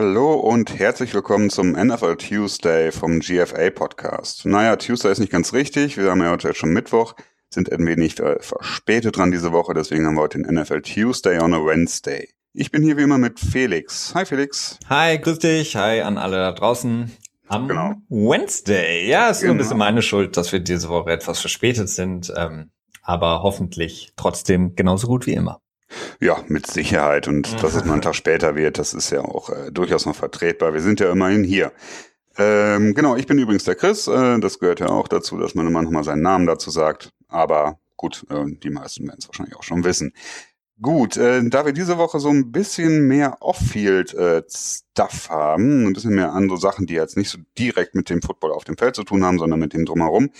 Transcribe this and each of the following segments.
Hallo und herzlich willkommen zum NFL Tuesday vom GFA Podcast. Naja, Tuesday ist nicht ganz richtig. Wir haben ja heute schon Mittwoch, sind ein wenig äh, verspätet dran diese Woche, deswegen haben wir heute den NFL Tuesday on a Wednesday. Ich bin hier wie immer mit Felix. Hi Felix. Hi, grüß dich. Hi an alle da draußen. Am genau. Wednesday. Ja, ist genau. ein bisschen meine Schuld, dass wir diese Woche etwas verspätet sind, ähm, aber hoffentlich trotzdem genauso gut wie immer. Ja, mit Sicherheit. Und dass es mal einen Tag später wird, das ist ja auch äh, durchaus noch vertretbar. Wir sind ja immerhin hier. Ähm, genau, ich bin übrigens der Chris. Äh, das gehört ja auch dazu, dass man immer noch mal seinen Namen dazu sagt. Aber gut, äh, die meisten werden es wahrscheinlich auch schon wissen. Gut, äh, da wir diese Woche so ein bisschen mehr Off-Field-Stuff äh, haben, ein bisschen mehr andere Sachen, die jetzt nicht so direkt mit dem Football auf dem Feld zu tun haben, sondern mit dem drumherum,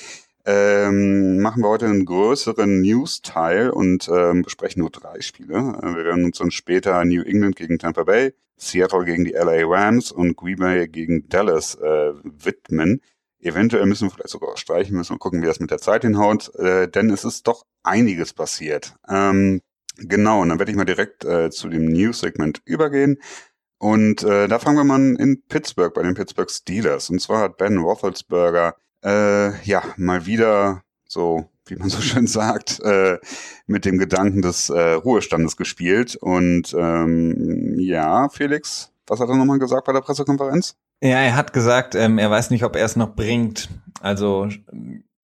ähm, machen wir heute einen größeren News-Teil und ähm, besprechen nur drei Spiele. Äh, wir werden uns dann später New England gegen Tampa Bay, Seattle gegen die LA Rams und Green Bay gegen Dallas äh, widmen. Eventuell müssen wir vielleicht sogar streichen, müssen wir gucken, wie das mit der Zeit hinhaut, äh, denn es ist doch einiges passiert. Ähm, genau, und dann werde ich mal direkt äh, zu dem News-Segment übergehen. Und äh, da fangen wir mal in Pittsburgh bei den Pittsburgh Steelers. Und zwar hat Ben Roethlisberger äh, ja, mal wieder so, wie man so schön sagt, äh, mit dem Gedanken des äh, Ruhestandes gespielt. Und ähm, ja, Felix, was hat er nochmal gesagt bei der Pressekonferenz? Ja, er hat gesagt, ähm, er weiß nicht, ob er es noch bringt. Also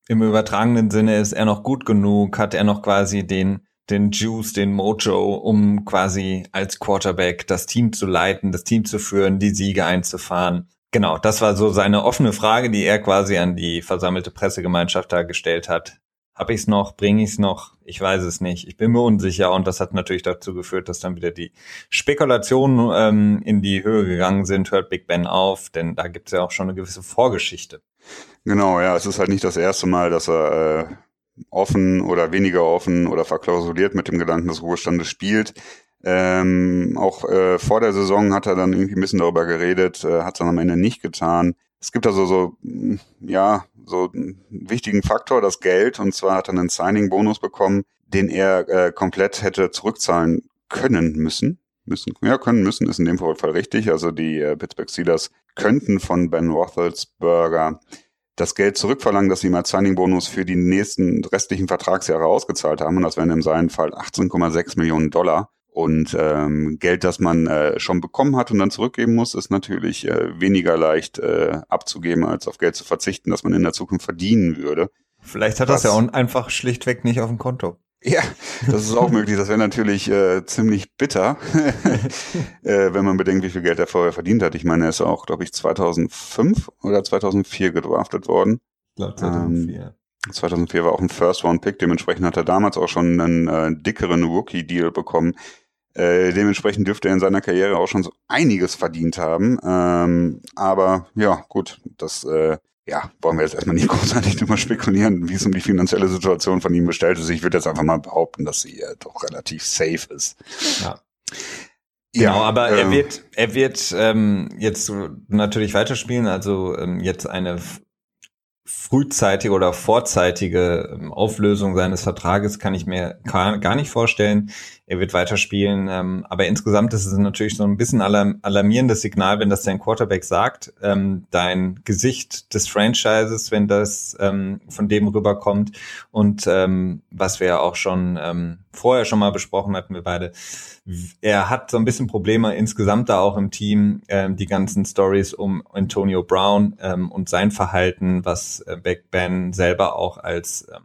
im übertragenen Sinne ist er noch gut genug, hat er noch quasi den den Juice, den Mojo, um quasi als Quarterback das Team zu leiten, das Team zu führen, die Siege einzufahren. Genau, das war so seine offene Frage, die er quasi an die versammelte Pressegemeinschaft da gestellt hat. Hab ich's noch? Bring ich's noch? Ich weiß es nicht. Ich bin mir unsicher und das hat natürlich dazu geführt, dass dann wieder die Spekulationen ähm, in die Höhe gegangen sind. Hört Big Ben auf, denn da gibt's ja auch schon eine gewisse Vorgeschichte. Genau, ja, es ist halt nicht das erste Mal, dass er äh, offen oder weniger offen oder verklausuliert mit dem Gedanken des Ruhestandes spielt. Ähm, auch äh, vor der Saison hat er dann irgendwie ein bisschen darüber geredet, äh, hat es dann am Ende nicht getan. Es gibt also so, mm, ja, so einen wichtigen Faktor, das Geld. Und zwar hat er einen Signing-Bonus bekommen, den er äh, komplett hätte zurückzahlen können müssen. Müssen, ja, können müssen, ist in dem Fall richtig. Also die äh, Pittsburgh Steelers könnten von Ben Roethlisberger das Geld zurückverlangen, das sie ihm als Signing-Bonus für die nächsten restlichen Vertragsjahre ausgezahlt haben. Und das wären in seinem Fall 18,6 Millionen Dollar. Und ähm, Geld, das man äh, schon bekommen hat und dann zurückgeben muss, ist natürlich äh, weniger leicht äh, abzugeben, als auf Geld zu verzichten, das man in der Zukunft verdienen würde. Vielleicht hat Was, das ja auch einfach schlichtweg nicht auf dem Konto. Ja, das ist auch möglich. Das wäre natürlich äh, ziemlich bitter, äh, wenn man bedenkt, wie viel Geld er vorher verdient hat. Ich meine, er ist auch, glaube ich, 2005 oder 2004 gedraftet worden. Ich glaube 2004. Ähm, 2004 war auch ein First-Round-Pick. Dementsprechend hat er damals auch schon einen äh, dickeren Rookie-Deal bekommen. Äh, dementsprechend dürfte er in seiner Karriere auch schon so einiges verdient haben. Ähm, aber ja, gut, das äh, ja, wollen wir jetzt erstmal nicht großartig drüber spekulieren, wie es um die finanzielle Situation von ihm bestellt ist. Ich würde jetzt einfach mal behaupten, dass sie äh, doch relativ safe ist. Ja. Genau, ja, aber äh, er wird, er wird ähm, jetzt natürlich weiterspielen. Also ähm, jetzt eine frühzeitige oder vorzeitige ähm, Auflösung seines Vertrages kann ich mir gar nicht vorstellen. Er wird weiterspielen, ähm, aber insgesamt ist es natürlich so ein bisschen alarmierendes Signal, wenn das dein Quarterback sagt, ähm, dein Gesicht des Franchises, wenn das ähm, von dem rüberkommt. Und ähm, was wir ja auch schon ähm, vorher schon mal besprochen hatten, wir beide, er hat so ein bisschen Probleme insgesamt da auch im Team, ähm, die ganzen Stories um Antonio Brown ähm, und sein Verhalten, was äh, Beck Ben selber auch als ähm,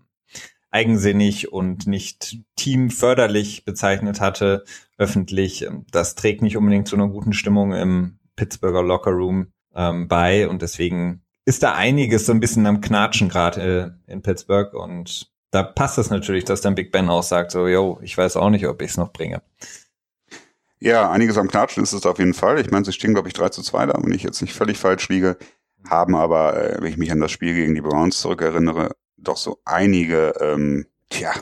eigensinnig und nicht teamförderlich bezeichnet hatte, öffentlich. Das trägt nicht unbedingt zu einer guten Stimmung im Pittsburgher Locker Room ähm, bei und deswegen ist da einiges so ein bisschen am Knatschen gerade äh, in Pittsburgh und da passt es natürlich, dass dann Big Ben auch sagt, so, yo, ich weiß auch nicht, ob ich es noch bringe. Ja, einiges am Knatschen ist es auf jeden Fall. Ich meine, sie stehen, glaube ich, 3 zu 2 da, wenn ich jetzt nicht völlig falsch liege. Haben aber, äh, wenn ich mich an das Spiel gegen die Browns zurückerinnere, doch so einige, ähm, tja,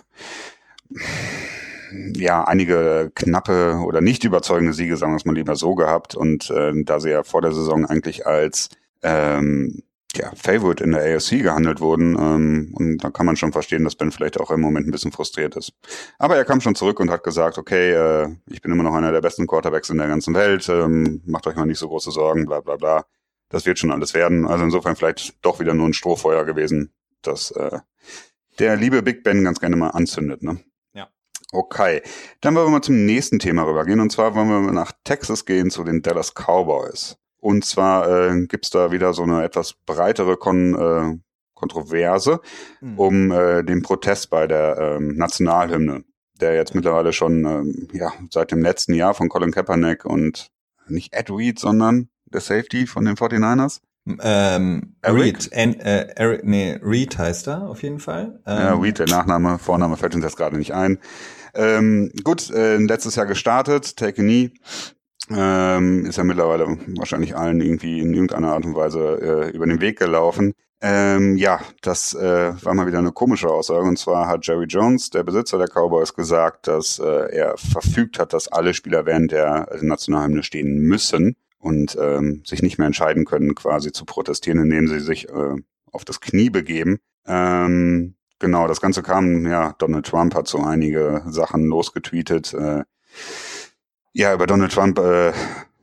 ja, einige knappe oder nicht überzeugende Siege, sagen wir es mal lieber so gehabt. Und äh, da sie ja vor der Saison eigentlich als ähm, ja, Favorite in der AFC gehandelt wurden. Ähm, und da kann man schon verstehen, dass Ben vielleicht auch im Moment ein bisschen frustriert ist. Aber er kam schon zurück und hat gesagt, okay, äh, ich bin immer noch einer der besten Quarterbacks in der ganzen Welt, ähm, macht euch mal nicht so große Sorgen, bla bla bla. Das wird schon alles werden. Also insofern vielleicht doch wieder nur ein Strohfeuer gewesen, dass äh, der liebe Big Ben ganz gerne mal anzündet, ne? Ja. Okay, dann wollen wir mal zum nächsten Thema rübergehen. Und zwar wollen wir nach Texas gehen zu den Dallas Cowboys. Und zwar äh, gibt da wieder so eine etwas breitere Kon äh, Kontroverse mhm. um äh, den Protest bei der ähm, Nationalhymne, der jetzt mittlerweile schon ähm, ja seit dem letzten Jahr von Colin Kaepernick und nicht Ed Reed, sondern der Safety von den 49ers. Ähm, Reed, äh, Eric, nee, Reed heißt er auf jeden Fall. Ähm, ja, Reed, der Nachname, Vorname fällt uns jetzt gerade nicht ein. Ähm, gut, äh, letztes Jahr gestartet, Take a Knee. Ähm, ist ja mittlerweile wahrscheinlich allen irgendwie in irgendeiner Art und Weise äh, über den Weg gelaufen. Ähm, ja, das äh, war mal wieder eine komische Aussage. Und zwar hat Jerry Jones, der Besitzer der Cowboys, gesagt, dass äh, er verfügt hat, dass alle Spieler während der Nationalhymne stehen müssen und ähm, sich nicht mehr entscheiden können, quasi zu protestieren, indem sie sich äh, auf das Knie begeben. Ähm, genau, das Ganze kam, ja, Donald Trump hat so einige Sachen losgetweetet. Äh, ja, über Donald Trump äh,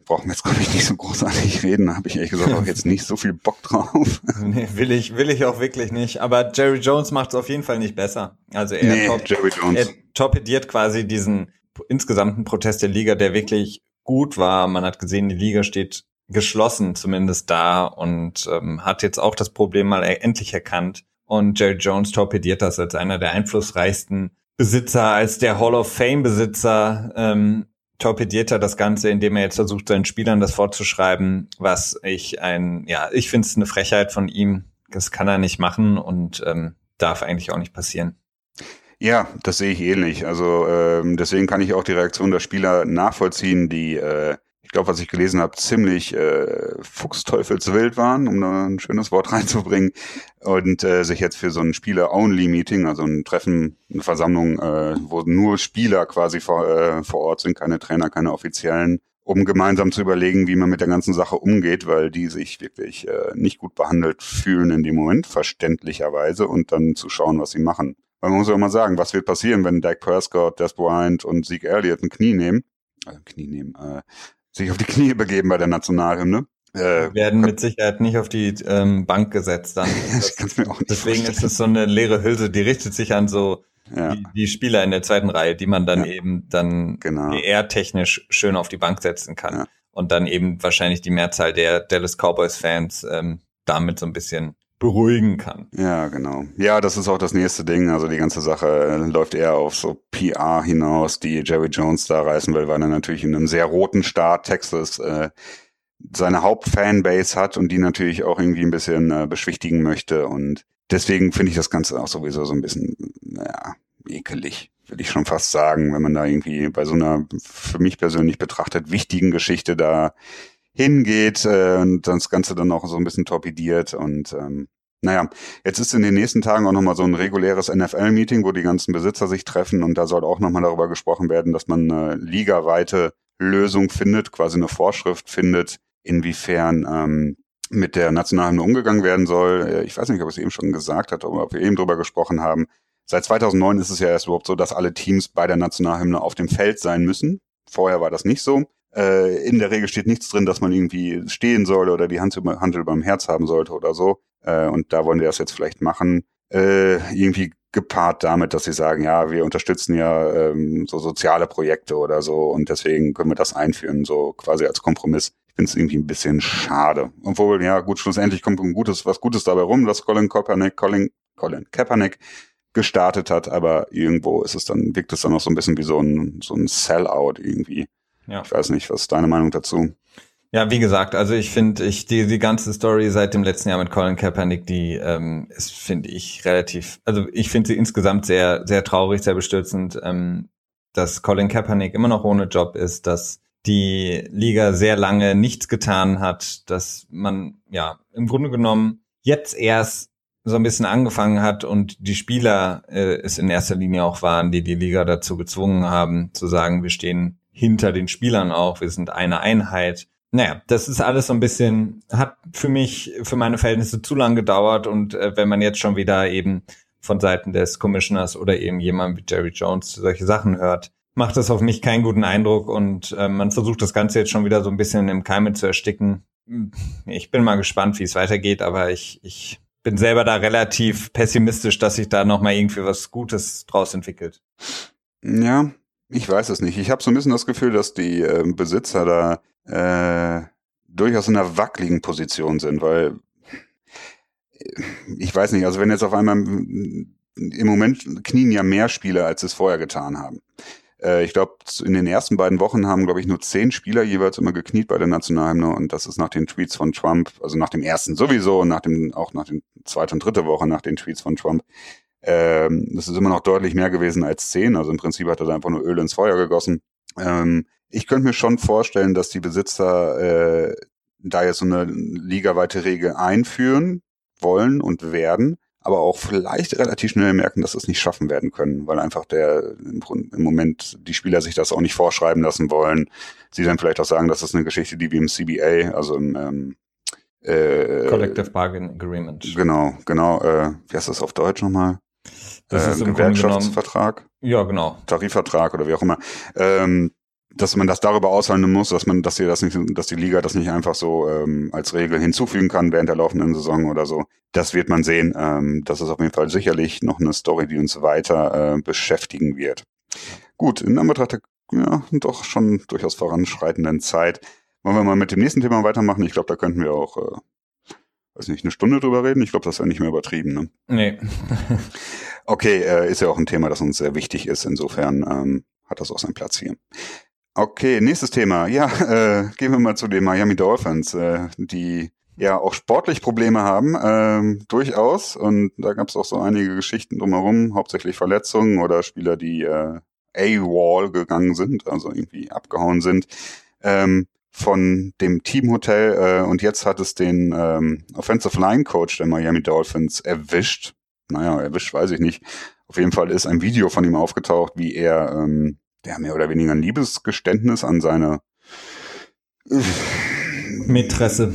brauchen wir jetzt, glaube ich, nicht so großartig reden. Da habe ich ehrlich gesagt auch jetzt nicht so viel Bock drauf. nee, will ich, will ich auch wirklich nicht. Aber Jerry Jones macht es auf jeden Fall nicht besser. Also er, nee, top, er torpediert quasi diesen insgesamten Protest der Liga, der wirklich gut war. Man hat gesehen, die Liga steht geschlossen zumindest da und ähm, hat jetzt auch das Problem mal endlich erkannt. Und Jerry Jones torpediert das als einer der einflussreichsten Besitzer, als der Hall of Fame Besitzer. Ähm, torpediert er das Ganze, indem er jetzt versucht, seinen Spielern das vorzuschreiben, was ich ein, ja, ich finde es eine Frechheit von ihm. Das kann er nicht machen und ähm, darf eigentlich auch nicht passieren. Ja, das sehe ich ähnlich. Also ähm, deswegen kann ich auch die Reaktion der Spieler nachvollziehen, die, äh, ich glaube, was ich gelesen habe, ziemlich äh, fuchsteufelswild waren, um da ein schönes Wort reinzubringen, und äh, sich jetzt für so ein Spieler-Only-Meeting, also ein Treffen, eine Versammlung, äh, wo nur Spieler quasi vor, äh, vor Ort sind, keine Trainer, keine offiziellen, um gemeinsam zu überlegen, wie man mit der ganzen Sache umgeht, weil die sich wirklich äh, nicht gut behandelt fühlen in dem Moment, verständlicherweise, und dann zu schauen, was sie machen. Weil man muss ja immer sagen, was wird passieren, wenn Dak Prescott, Des Bryant und Zeke Elliott ein Knie nehmen, äh, Knie nehmen, äh, sich auf die Knie begeben bei der Nationalhymne. Äh, werden mit Sicherheit nicht auf die ähm, Bank gesetzt dann. Das, das mir auch nicht deswegen vorstellen. ist es so eine leere Hülse, die richtet sich an so ja. die, die, Spieler in der zweiten Reihe, die man dann ja. eben dann genau. eher technisch schön auf die Bank setzen kann. Ja. Und dann eben wahrscheinlich die Mehrzahl der Dallas Cowboys-Fans ähm, damit so ein bisschen beruhigen kann. Ja, genau. Ja, das ist auch das nächste Ding. Also die ganze Sache äh, läuft eher auf so PR hinaus, die Jerry Jones da reißen will, weil er natürlich in einem sehr roten Staat Texas äh, seine Hauptfanbase hat und die natürlich auch irgendwie ein bisschen äh, beschwichtigen möchte. Und deswegen finde ich das Ganze auch sowieso so ein bisschen, naja, ekelig, würde ich schon fast sagen, wenn man da irgendwie bei so einer für mich persönlich betrachtet wichtigen Geschichte da hingeht äh, und das Ganze dann auch so ein bisschen torpediert und ähm, naja, jetzt ist in den nächsten Tagen auch nochmal so ein reguläres NFL-Meeting, wo die ganzen Besitzer sich treffen und da soll auch nochmal darüber gesprochen werden, dass man eine ligaweite Lösung findet, quasi eine Vorschrift findet, inwiefern ähm, mit der Nationalhymne umgegangen werden soll. Äh, ich weiß nicht, ob ich es eben schon gesagt hat, aber ob wir eben drüber gesprochen haben. Seit 2009 ist es ja erst überhaupt so, dass alle Teams bei der Nationalhymne auf dem Feld sein müssen. Vorher war das nicht so. Äh, in der Regel steht nichts drin, dass man irgendwie stehen soll oder die Hand, über, Hand über dem Herz haben sollte oder so. Äh, und da wollen wir das jetzt vielleicht machen. Äh, irgendwie gepaart damit, dass sie sagen, ja, wir unterstützen ja ähm, so soziale Projekte oder so und deswegen können wir das einführen, so quasi als Kompromiss. Ich finde es irgendwie ein bisschen schade. Obwohl, ja, gut, schlussendlich kommt ein gutes, was Gutes dabei rum, dass Colin Kaepernick, Colin, Colin Kaepernick gestartet hat, aber irgendwo ist es dann, wirkt es dann noch so ein bisschen wie so ein, so ein Sellout irgendwie. Ja. Ich weiß nicht, was ist deine Meinung dazu? Ja, wie gesagt, also ich finde, ich die die ganze Story seit dem letzten Jahr mit Colin Kaepernick, die ähm, ist finde ich relativ, also ich finde sie insgesamt sehr sehr traurig, sehr bestürzend, ähm, dass Colin Kaepernick immer noch ohne Job ist, dass die Liga sehr lange nichts getan hat, dass man ja im Grunde genommen jetzt erst so ein bisschen angefangen hat und die Spieler äh, es in erster Linie auch waren, die die Liga dazu gezwungen haben, zu sagen, wir stehen hinter den Spielern auch, wir sind eine Einheit. Naja, das ist alles so ein bisschen, hat für mich, für meine Verhältnisse zu lang gedauert und äh, wenn man jetzt schon wieder eben von Seiten des Commissioners oder eben jemand wie Jerry Jones solche Sachen hört, macht das auf mich keinen guten Eindruck und äh, man versucht das Ganze jetzt schon wieder so ein bisschen im Keime zu ersticken. Ich bin mal gespannt, wie es weitergeht, aber ich, ich bin selber da relativ pessimistisch, dass sich da nochmal irgendwie was Gutes draus entwickelt. Ja, ich weiß es nicht. Ich habe so ein bisschen das Gefühl, dass die äh, Besitzer da äh, durchaus in einer wackeligen Position sind, weil ich weiß nicht, also wenn jetzt auf einmal im Moment knien ja mehr Spieler, als es vorher getan haben. Äh, ich glaube, in den ersten beiden Wochen haben, glaube ich, nur zehn Spieler jeweils immer gekniet bei der Nationalhymne und das ist nach den Tweets von Trump, also nach dem ersten sowieso und nach dem, auch nach den zweiten und dritte Woche nach den Tweets von Trump. Ähm, das ist immer noch deutlich mehr gewesen als zehn. Also im Prinzip hat er da einfach nur Öl ins Feuer gegossen. Ähm, ich könnte mir schon vorstellen, dass die Besitzer äh, da jetzt so eine ligaweite Regel einführen wollen und werden, aber auch vielleicht relativ schnell merken, dass sie es nicht schaffen werden können, weil einfach der im, im, Moment die Spieler sich das auch nicht vorschreiben lassen wollen. Sie dann vielleicht auch sagen, das ist eine Geschichte, die wie im CBA, also im ähm, äh, Collective Bargain Agreement. Genau, genau. Äh, wie heißt das auf Deutsch nochmal? Das äh, ist im Gewerkschaftsvertrag. Ja, genau. Tarifvertrag oder wie auch immer. Ähm, dass man das darüber aushandeln muss, dass man, dass die das nicht, dass die Liga das nicht einfach so ähm, als Regel hinzufügen kann während der laufenden Saison oder so. Das wird man sehen. Ähm, das ist auf jeden Fall sicherlich noch eine Story, die uns weiter äh, beschäftigen wird. Gut, in Anbetracht der ja, doch schon durchaus voranschreitenden Zeit. Wollen wir mal mit dem nächsten Thema weitermachen? Ich glaube, da könnten wir auch, äh, weiß nicht, eine Stunde drüber reden. Ich glaube, das wäre nicht mehr übertrieben. Ne? Nee. okay, äh, ist ja auch ein Thema, das uns sehr wichtig ist. Insofern ähm, hat das auch seinen Platz hier. Okay, nächstes Thema. Ja, äh, gehen wir mal zu den Miami Dolphins, äh, die ja auch sportlich Probleme haben, ähm, durchaus. Und da gab es auch so einige Geschichten drumherum, hauptsächlich Verletzungen oder Spieler, die äh, A-Wall gegangen sind, also irgendwie abgehauen sind. Ähm, von dem Teamhotel äh, und jetzt hat es den ähm, Offensive Line Coach der Miami Dolphins erwischt. Naja, erwischt weiß ich nicht. Auf jeden Fall ist ein Video von ihm aufgetaucht, wie er ähm, der mehr oder weniger ein Liebesgeständnis an seine Mätresse.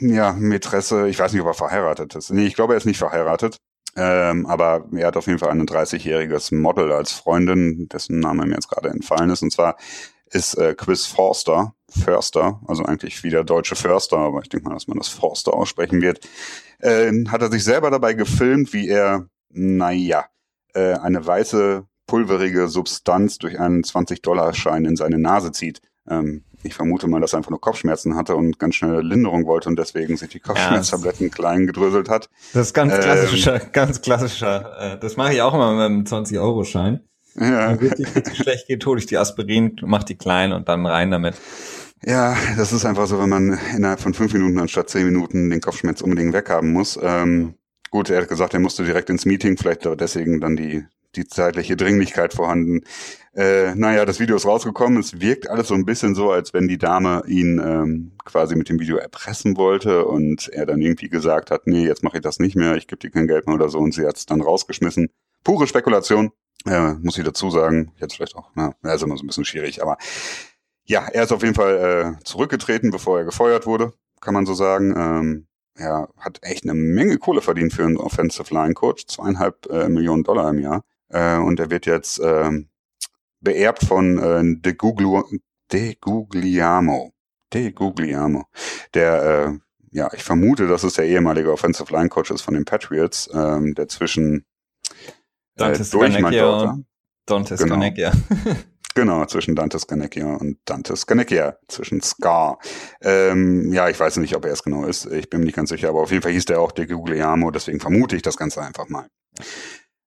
Ja, Mätresse. Ich weiß nicht, ob er verheiratet ist. Nee, ich glaube, er ist nicht verheiratet. Ähm, aber er hat auf jeden Fall ein 30-jähriges Model als Freundin, dessen Name mir jetzt gerade entfallen ist. Und zwar ist äh, Chris Forster, Förster, also eigentlich wie der deutsche Förster, aber ich denke mal, dass man das Forster aussprechen wird, äh, hat er sich selber dabei gefilmt, wie er, naja, äh, eine weiße pulverige Substanz durch einen 20-Dollar-Schein in seine Nase zieht. Ähm, ich vermute mal, dass er einfach nur Kopfschmerzen hatte und ganz schnell Linderung wollte und deswegen sich die Kopfschmerztabletten ja, klein gedröselt hat. Das ist ganz klassischer, ähm, ganz klassischer. Äh, das mache ich auch immer mit einem 20-Euro-Schein. Ja. Wenn richtig, richtig schlecht geht, hole ich die Aspirin, mach die klein und dann rein damit. Ja, das ist einfach so, wenn man innerhalb von fünf Minuten anstatt zehn Minuten den Kopfschmerz unbedingt weghaben muss. Ähm, gut, er hat gesagt, er musste direkt ins Meeting, vielleicht deswegen dann die die zeitliche Dringlichkeit vorhanden. Äh, naja, das Video ist rausgekommen. Es wirkt alles so ein bisschen so, als wenn die Dame ihn ähm, quasi mit dem Video erpressen wollte und er dann irgendwie gesagt hat, nee, jetzt mache ich das nicht mehr, ich gebe dir kein Geld mehr oder so und sie hat es dann rausgeschmissen. Pure Spekulation, äh, muss ich dazu sagen. Jetzt vielleicht auch, na, ja, ist immer so ein bisschen schwierig, aber ja, er ist auf jeden Fall äh, zurückgetreten, bevor er gefeuert wurde, kann man so sagen. Ähm, er hat echt eine Menge Kohle verdient für einen Offensive Line Coach, zweieinhalb äh, Millionen Dollar im Jahr. Äh, und er wird jetzt äh, beerbt von äh, De, Guglu De Gugliamo. De Gugliamo. Der, äh, ja, ich vermute, dass es der ehemalige Offensive Line Coach ist von den Patriots, ähm, der zwischen äh, durch Dante genau. Genau, zwischen Dante Scanecchia und Dante Scanecchia, zwischen Scar. Ähm, ja, ich weiß nicht, ob er es genau ist, ich bin mir nicht ganz sicher, aber auf jeden Fall hieß der auch De Gugliamo, deswegen vermute ich das Ganze einfach mal.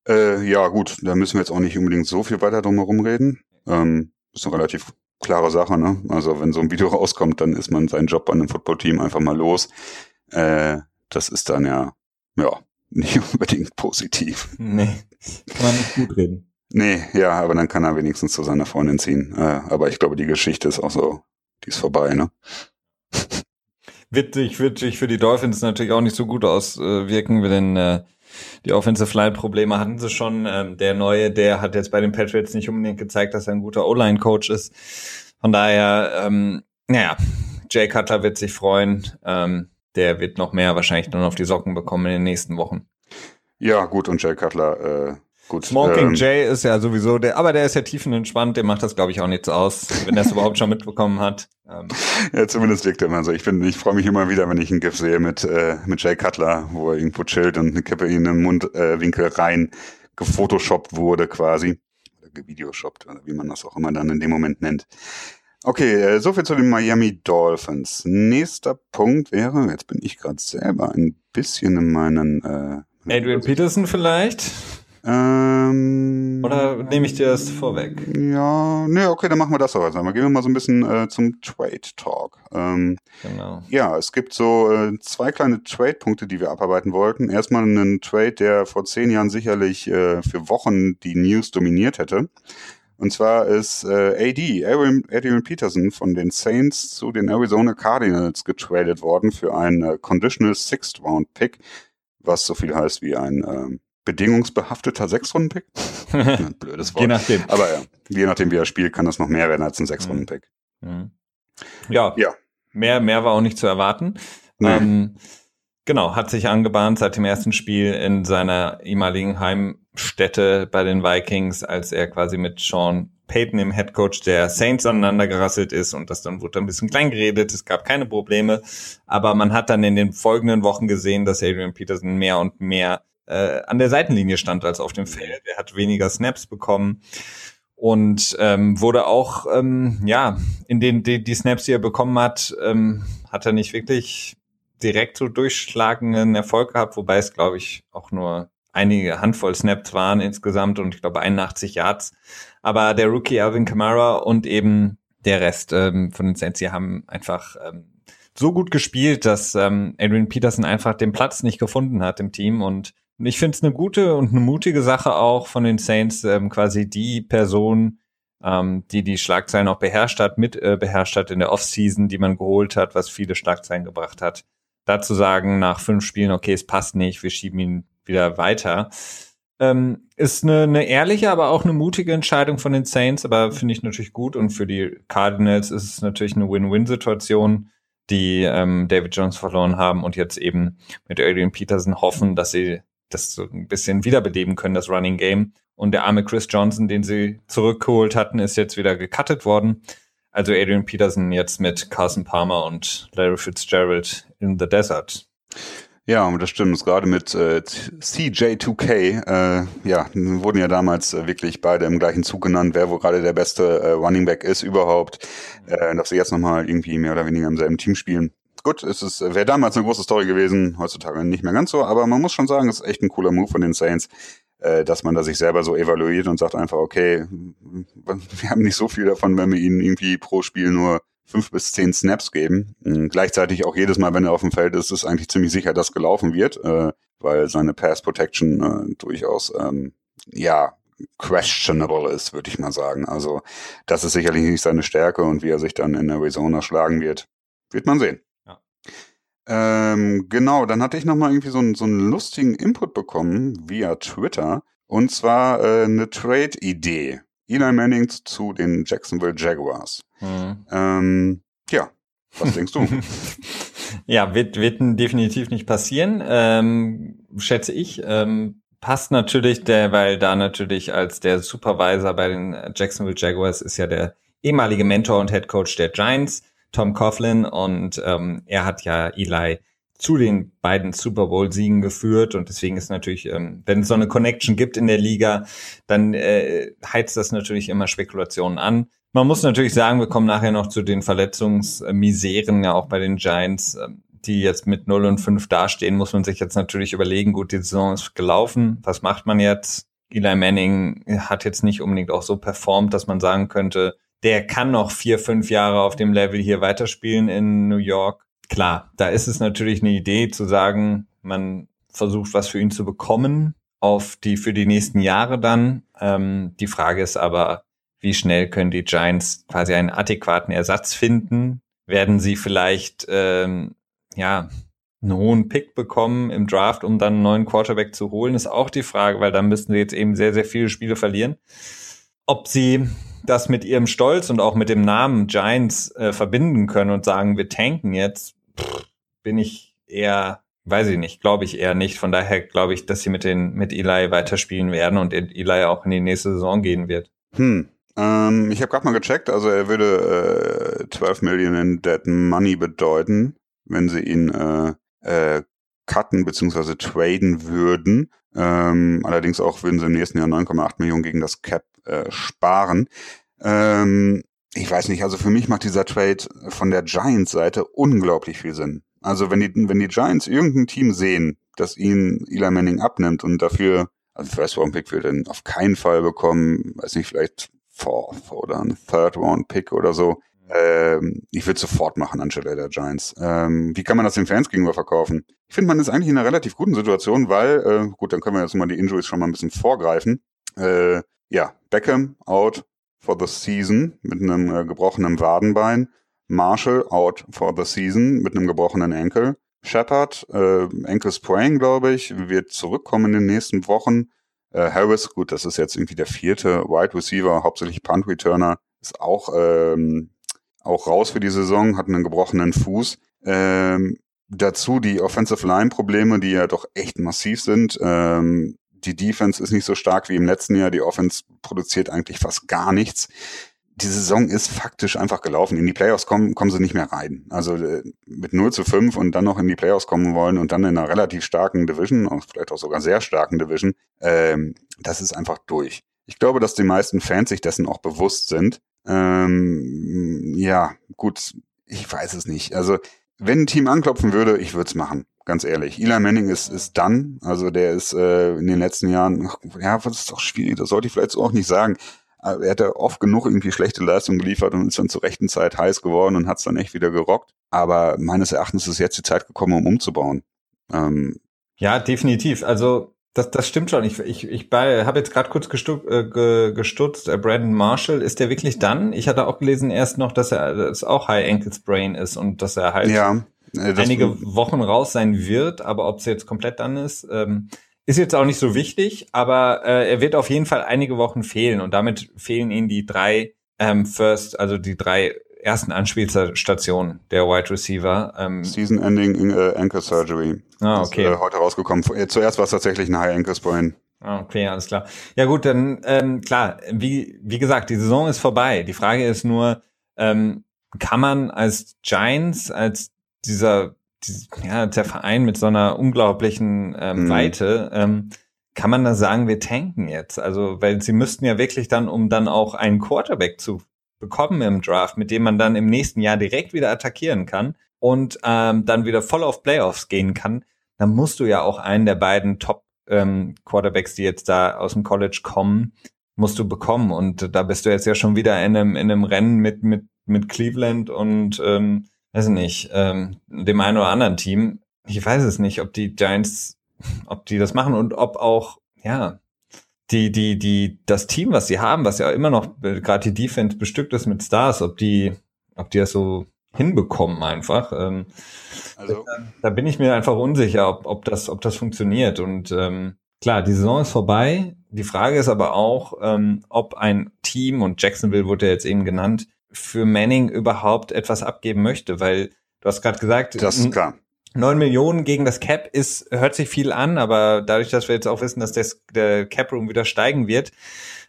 Äh, ja, gut, da müssen wir jetzt auch nicht unbedingt so viel weiter drum herum reden. Ähm, ist eine relativ klare Sache, ne? Also wenn so ein Video rauskommt, dann ist man seinen Job an einem Footballteam einfach mal los. Äh, das ist dann ja, ja, nicht unbedingt positiv. Nee, kann man nicht gut reden. Nee, ja, aber dann kann er wenigstens zu seiner Freundin ziehen. Äh, aber ich glaube, die Geschichte ist auch so, die ist vorbei, ne? Witzig, witzig für die Dolphins natürlich auch nicht so gut auswirken, denn äh, die Offensive Line Probleme hatten sie schon. Ähm, der neue, der hat jetzt bei den Patriots nicht unbedingt gezeigt, dass er ein guter O-Line Coach ist. Von daher, ähm, naja, Jay Cutler wird sich freuen. Ähm, der wird noch mehr wahrscheinlich dann auf die Socken bekommen in den nächsten Wochen. Ja, gut, und Jay Cutler, äh, Gut, Smoking ähm, Jay ist ja sowieso der, aber der ist ja tiefenentspannt, der macht das, glaube ich, auch nichts aus, wenn er es überhaupt schon mitbekommen hat. Ähm. Ja, zumindest wirkt er immer so. Ich bin, ich freue mich immer wieder, wenn ich ein GIF sehe mit, äh, mit Jay Cutler, wo er irgendwo chillt und eine Kippe in den Mundwinkel äh, rein gefotoshoppt wurde quasi. Oder gevideoshoppt, oder wie man das auch immer dann in dem Moment nennt. Okay, äh, soviel zu den Miami Dolphins. Nächster Punkt wäre, jetzt bin ich gerade selber ein bisschen in meinen äh, Adrian Peterson vielleicht? Ähm, Oder nehme ich dir das vorweg? Ja, ne, okay, dann machen wir das auch erstmal. Gehen wir mal so ein bisschen äh, zum Trade Talk. Ähm, genau. Ja, es gibt so äh, zwei kleine Trade-Punkte, die wir abarbeiten wollten. Erstmal einen Trade, der vor zehn Jahren sicherlich äh, für Wochen die News dominiert hätte. Und zwar ist äh, AD, Adrian, Adrian Peterson von den Saints zu den Arizona Cardinals getradet worden für einen äh, Conditional Sixth Round Pick, was so viel heißt wie ein ähm, bedingungsbehafteter Sechs-Runden-Pick. Blödes Wort. Je nachdem. Aber ja, je nachdem, wie er spielt, kann das noch mehr werden als ein Sechs-Runden-Pick. Mhm. Ja, ja. Mehr, mehr war auch nicht zu erwarten. Nee. Ähm, genau, hat sich angebahnt seit dem ersten Spiel in seiner ehemaligen Heimstätte bei den Vikings, als er quasi mit Sean Payton, im Headcoach der Saints, aneinander gerasselt ist und das dann wurde ein bisschen klein geredet. Es gab keine Probleme, aber man hat dann in den folgenden Wochen gesehen, dass Adrian Peterson mehr und mehr äh, an der Seitenlinie stand als auf dem Feld. Er hat weniger Snaps bekommen und ähm, wurde auch, ähm, ja, in den die, die Snaps, die er bekommen hat, ähm, hat er nicht wirklich direkt so durchschlagenden Erfolg gehabt, wobei es, glaube ich, auch nur einige Handvoll Snaps waren insgesamt und ich glaube 81 Yards. Aber der Rookie Alvin Kamara und eben der Rest ähm, von den Saints, die haben einfach ähm, so gut gespielt, dass ähm, Adrian Peterson einfach den Platz nicht gefunden hat im Team und ich finde es eine gute und eine mutige Sache auch von den Saints, ähm, quasi die Person, ähm, die die Schlagzeilen auch beherrscht hat, mit äh, beherrscht hat in der Offseason, die man geholt hat, was viele Schlagzeilen gebracht hat. Dazu sagen, nach fünf Spielen, okay, es passt nicht, wir schieben ihn wieder weiter. Ähm, ist eine, eine ehrliche, aber auch eine mutige Entscheidung von den Saints, aber finde ich natürlich gut. Und für die Cardinals ist es natürlich eine Win-Win-Situation, die ähm, David Jones verloren haben und jetzt eben mit Adrian Peterson hoffen, dass sie das so ein bisschen wiederbeleben können, das Running Game. Und der arme Chris Johnson, den sie zurückgeholt hatten, ist jetzt wieder gecuttet worden. Also Adrian Peterson jetzt mit Carson Palmer und Larry Fitzgerald in the Desert. Ja, und das stimmt. Gerade mit äh, CJ2K, äh, ja, wurden ja damals äh, wirklich beide im gleichen Zug genannt, wer wo gerade der beste äh, Running Back ist überhaupt, äh, dass sie jetzt nochmal irgendwie mehr oder weniger im selben Team spielen gut, es ist, wäre damals eine große Story gewesen, heutzutage nicht mehr ganz so, aber man muss schon sagen, es ist echt ein cooler Move von den Saints, äh, dass man da sich selber so evaluiert und sagt einfach, okay, wir haben nicht so viel davon, wenn wir ihnen irgendwie pro Spiel nur fünf bis zehn Snaps geben. Und gleichzeitig auch jedes Mal, wenn er auf dem Feld ist, ist eigentlich ziemlich sicher, dass gelaufen wird, äh, weil seine Pass Protection äh, durchaus, ähm, ja, questionable ist, würde ich mal sagen. Also das ist sicherlich nicht seine Stärke und wie er sich dann in Arizona schlagen wird, wird man sehen. Ähm, genau, dann hatte ich nochmal irgendwie so, einen so einen lustigen Input bekommen via Twitter. Und zwar äh, eine Trade-Idee. Eli Manning zu den Jacksonville Jaguars. Mhm. Ähm, ja, was denkst du? ja, wird, wird definitiv nicht passieren, ähm, schätze ich. Ähm, passt natürlich, der, weil da natürlich als der Supervisor bei den Jacksonville Jaguars ist ja der ehemalige Mentor und Head Coach der Giants. Tom Coughlin und ähm, er hat ja Eli zu den beiden Super Bowl-Siegen geführt und deswegen ist natürlich, ähm, wenn es so eine Connection gibt in der Liga, dann äh, heizt das natürlich immer Spekulationen an. Man muss natürlich sagen, wir kommen nachher noch zu den Verletzungsmiseren ja auch bei den Giants, äh, die jetzt mit 0 und 5 dastehen, muss man sich jetzt natürlich überlegen, gut, die Saison ist gelaufen, was macht man jetzt? Eli Manning hat jetzt nicht unbedingt auch so performt, dass man sagen könnte, der kann noch vier, fünf Jahre auf dem Level hier weiterspielen in New York. Klar, da ist es natürlich eine Idee zu sagen, man versucht was für ihn zu bekommen auf die für die nächsten Jahre dann. Ähm, die Frage ist aber, wie schnell können die Giants quasi einen adäquaten Ersatz finden? Werden sie vielleicht ähm, ja einen hohen Pick bekommen im Draft, um dann einen neuen Quarterback zu holen, ist auch die Frage, weil dann müssten sie jetzt eben sehr, sehr viele Spiele verlieren. Ob sie das mit ihrem Stolz und auch mit dem Namen Giants äh, verbinden können und sagen, wir tanken jetzt, pff, bin ich eher, weiß ich nicht, glaube ich eher nicht. Von daher glaube ich, dass sie mit den mit Eli weiterspielen werden und Eli auch in die nächste Saison gehen wird. Hm. Ähm, ich habe gerade mal gecheckt, also er würde äh, 12 Millionen Dead Money bedeuten, wenn sie ihn äh, äh, cutten bzw. traden würden. Ähm, allerdings auch würden sie im nächsten Jahr 9,8 Millionen gegen das Cap äh, sparen. Ähm, ich weiß nicht, also für mich macht dieser Trade von der Giants-Seite unglaublich viel Sinn. Also wenn die, wenn die Giants irgendein Team sehen, das ihnen Eli Manning abnimmt und dafür, also First Round Pick wird dann auf keinen Fall bekommen, weiß nicht, vielleicht Fourth oder ein Third Round Pick oder so. Ähm, ich würde sofort machen anstelle der Giants. Ähm, wie kann man das den Fans gegenüber verkaufen? Ich finde, man ist eigentlich in einer relativ guten Situation, weil, äh, gut, dann können wir jetzt mal die Injuries schon mal ein bisschen vorgreifen. Äh, ja, Beckham out for the season mit einem äh, gebrochenen Wadenbein. Marshall out for the season mit einem gebrochenen Enkel. Shepard, äh, Enkel Sprain, glaube ich, wird zurückkommen in den nächsten Wochen. Äh, Harris, gut, das ist jetzt irgendwie der vierte Wide Receiver, hauptsächlich Punt Returner, ist auch, ähm, auch raus für die Saison, hat einen gebrochenen Fuß. Ähm, dazu die Offensive Line Probleme, die ja doch echt massiv sind. Ähm, die Defense ist nicht so stark wie im letzten Jahr. Die Offense produziert eigentlich fast gar nichts. Die Saison ist faktisch einfach gelaufen. In die Playoffs kommen, kommen sie nicht mehr rein. Also äh, mit 0 zu 5 und dann noch in die Playoffs kommen wollen und dann in einer relativ starken Division, vielleicht auch sogar sehr starken Division, ähm, das ist einfach durch. Ich glaube, dass die meisten Fans sich dessen auch bewusst sind. Ähm, ja, gut, ich weiß es nicht. Also, wenn ein Team anklopfen würde, ich würde es machen ganz ehrlich. Eli Manning ist, ist dann, also der ist äh, in den letzten Jahren, ach, ja, das ist doch schwierig, das sollte ich vielleicht so auch nicht sagen. Er hat ja oft genug irgendwie schlechte Leistungen geliefert und ist dann zur rechten Zeit heiß geworden und hat es dann echt wieder gerockt. Aber meines Erachtens ist jetzt die Zeit gekommen, um umzubauen. Ähm, ja, definitiv. Also das, das stimmt schon. Ich, ich, ich habe jetzt gerade kurz gestu äh, gestutzt. Äh, Brandon Marshall, ist der wirklich dann? Ich hatte auch gelesen erst noch, dass er das auch High Ankle Sprain ist und dass er halt ja. Äh, einige Wochen raus sein wird, aber ob es jetzt komplett dann ist, ähm, ist jetzt auch nicht so wichtig, aber äh, er wird auf jeden Fall einige Wochen fehlen und damit fehlen ihm die drei ähm, First, also die drei ersten Anspielstationen der Wide Receiver. Ähm, Season Ending äh, Ankle Surgery. Ah, okay. Ist, äh, heute rausgekommen. Äh, zuerst war es tatsächlich ein High Ankle Sprain. Ah, okay, alles klar. Ja gut, dann ähm, klar, wie, wie gesagt, die Saison ist vorbei. Die Frage ist nur, ähm, kann man als Giants, als dieser, dieser ja, der Verein mit so einer unglaublichen ähm, mhm. Weite, ähm, kann man da sagen, wir tanken jetzt? Also, weil sie müssten ja wirklich dann, um dann auch einen Quarterback zu bekommen im Draft, mit dem man dann im nächsten Jahr direkt wieder attackieren kann und ähm, dann wieder voll auf Playoffs gehen kann, dann musst du ja auch einen der beiden Top ähm, Quarterbacks, die jetzt da aus dem College kommen, musst du bekommen. Und da bist du jetzt ja schon wieder in einem, in einem Rennen mit, mit, mit Cleveland und ähm, weiß nicht, ähm, dem einen oder anderen Team. Ich weiß es nicht, ob die Giants, ob die das machen und ob auch, ja, die, die, die, das Team, was sie haben, was ja immer noch gerade die Defense bestückt ist mit Stars, ob die, ob die das so hinbekommen einfach. Ähm, also. Da, da, bin ich mir einfach unsicher, ob, ob das, ob das funktioniert. Und ähm, klar, die Saison ist vorbei. Die Frage ist aber auch, ähm, ob ein Team, und Jacksonville wurde ja jetzt eben genannt, für Manning überhaupt etwas abgeben möchte, weil du hast gerade gesagt, das ist klar. 9 Millionen gegen das Cap ist, hört sich viel an, aber dadurch, dass wir jetzt auch wissen, dass das, der Cap Room wieder steigen wird,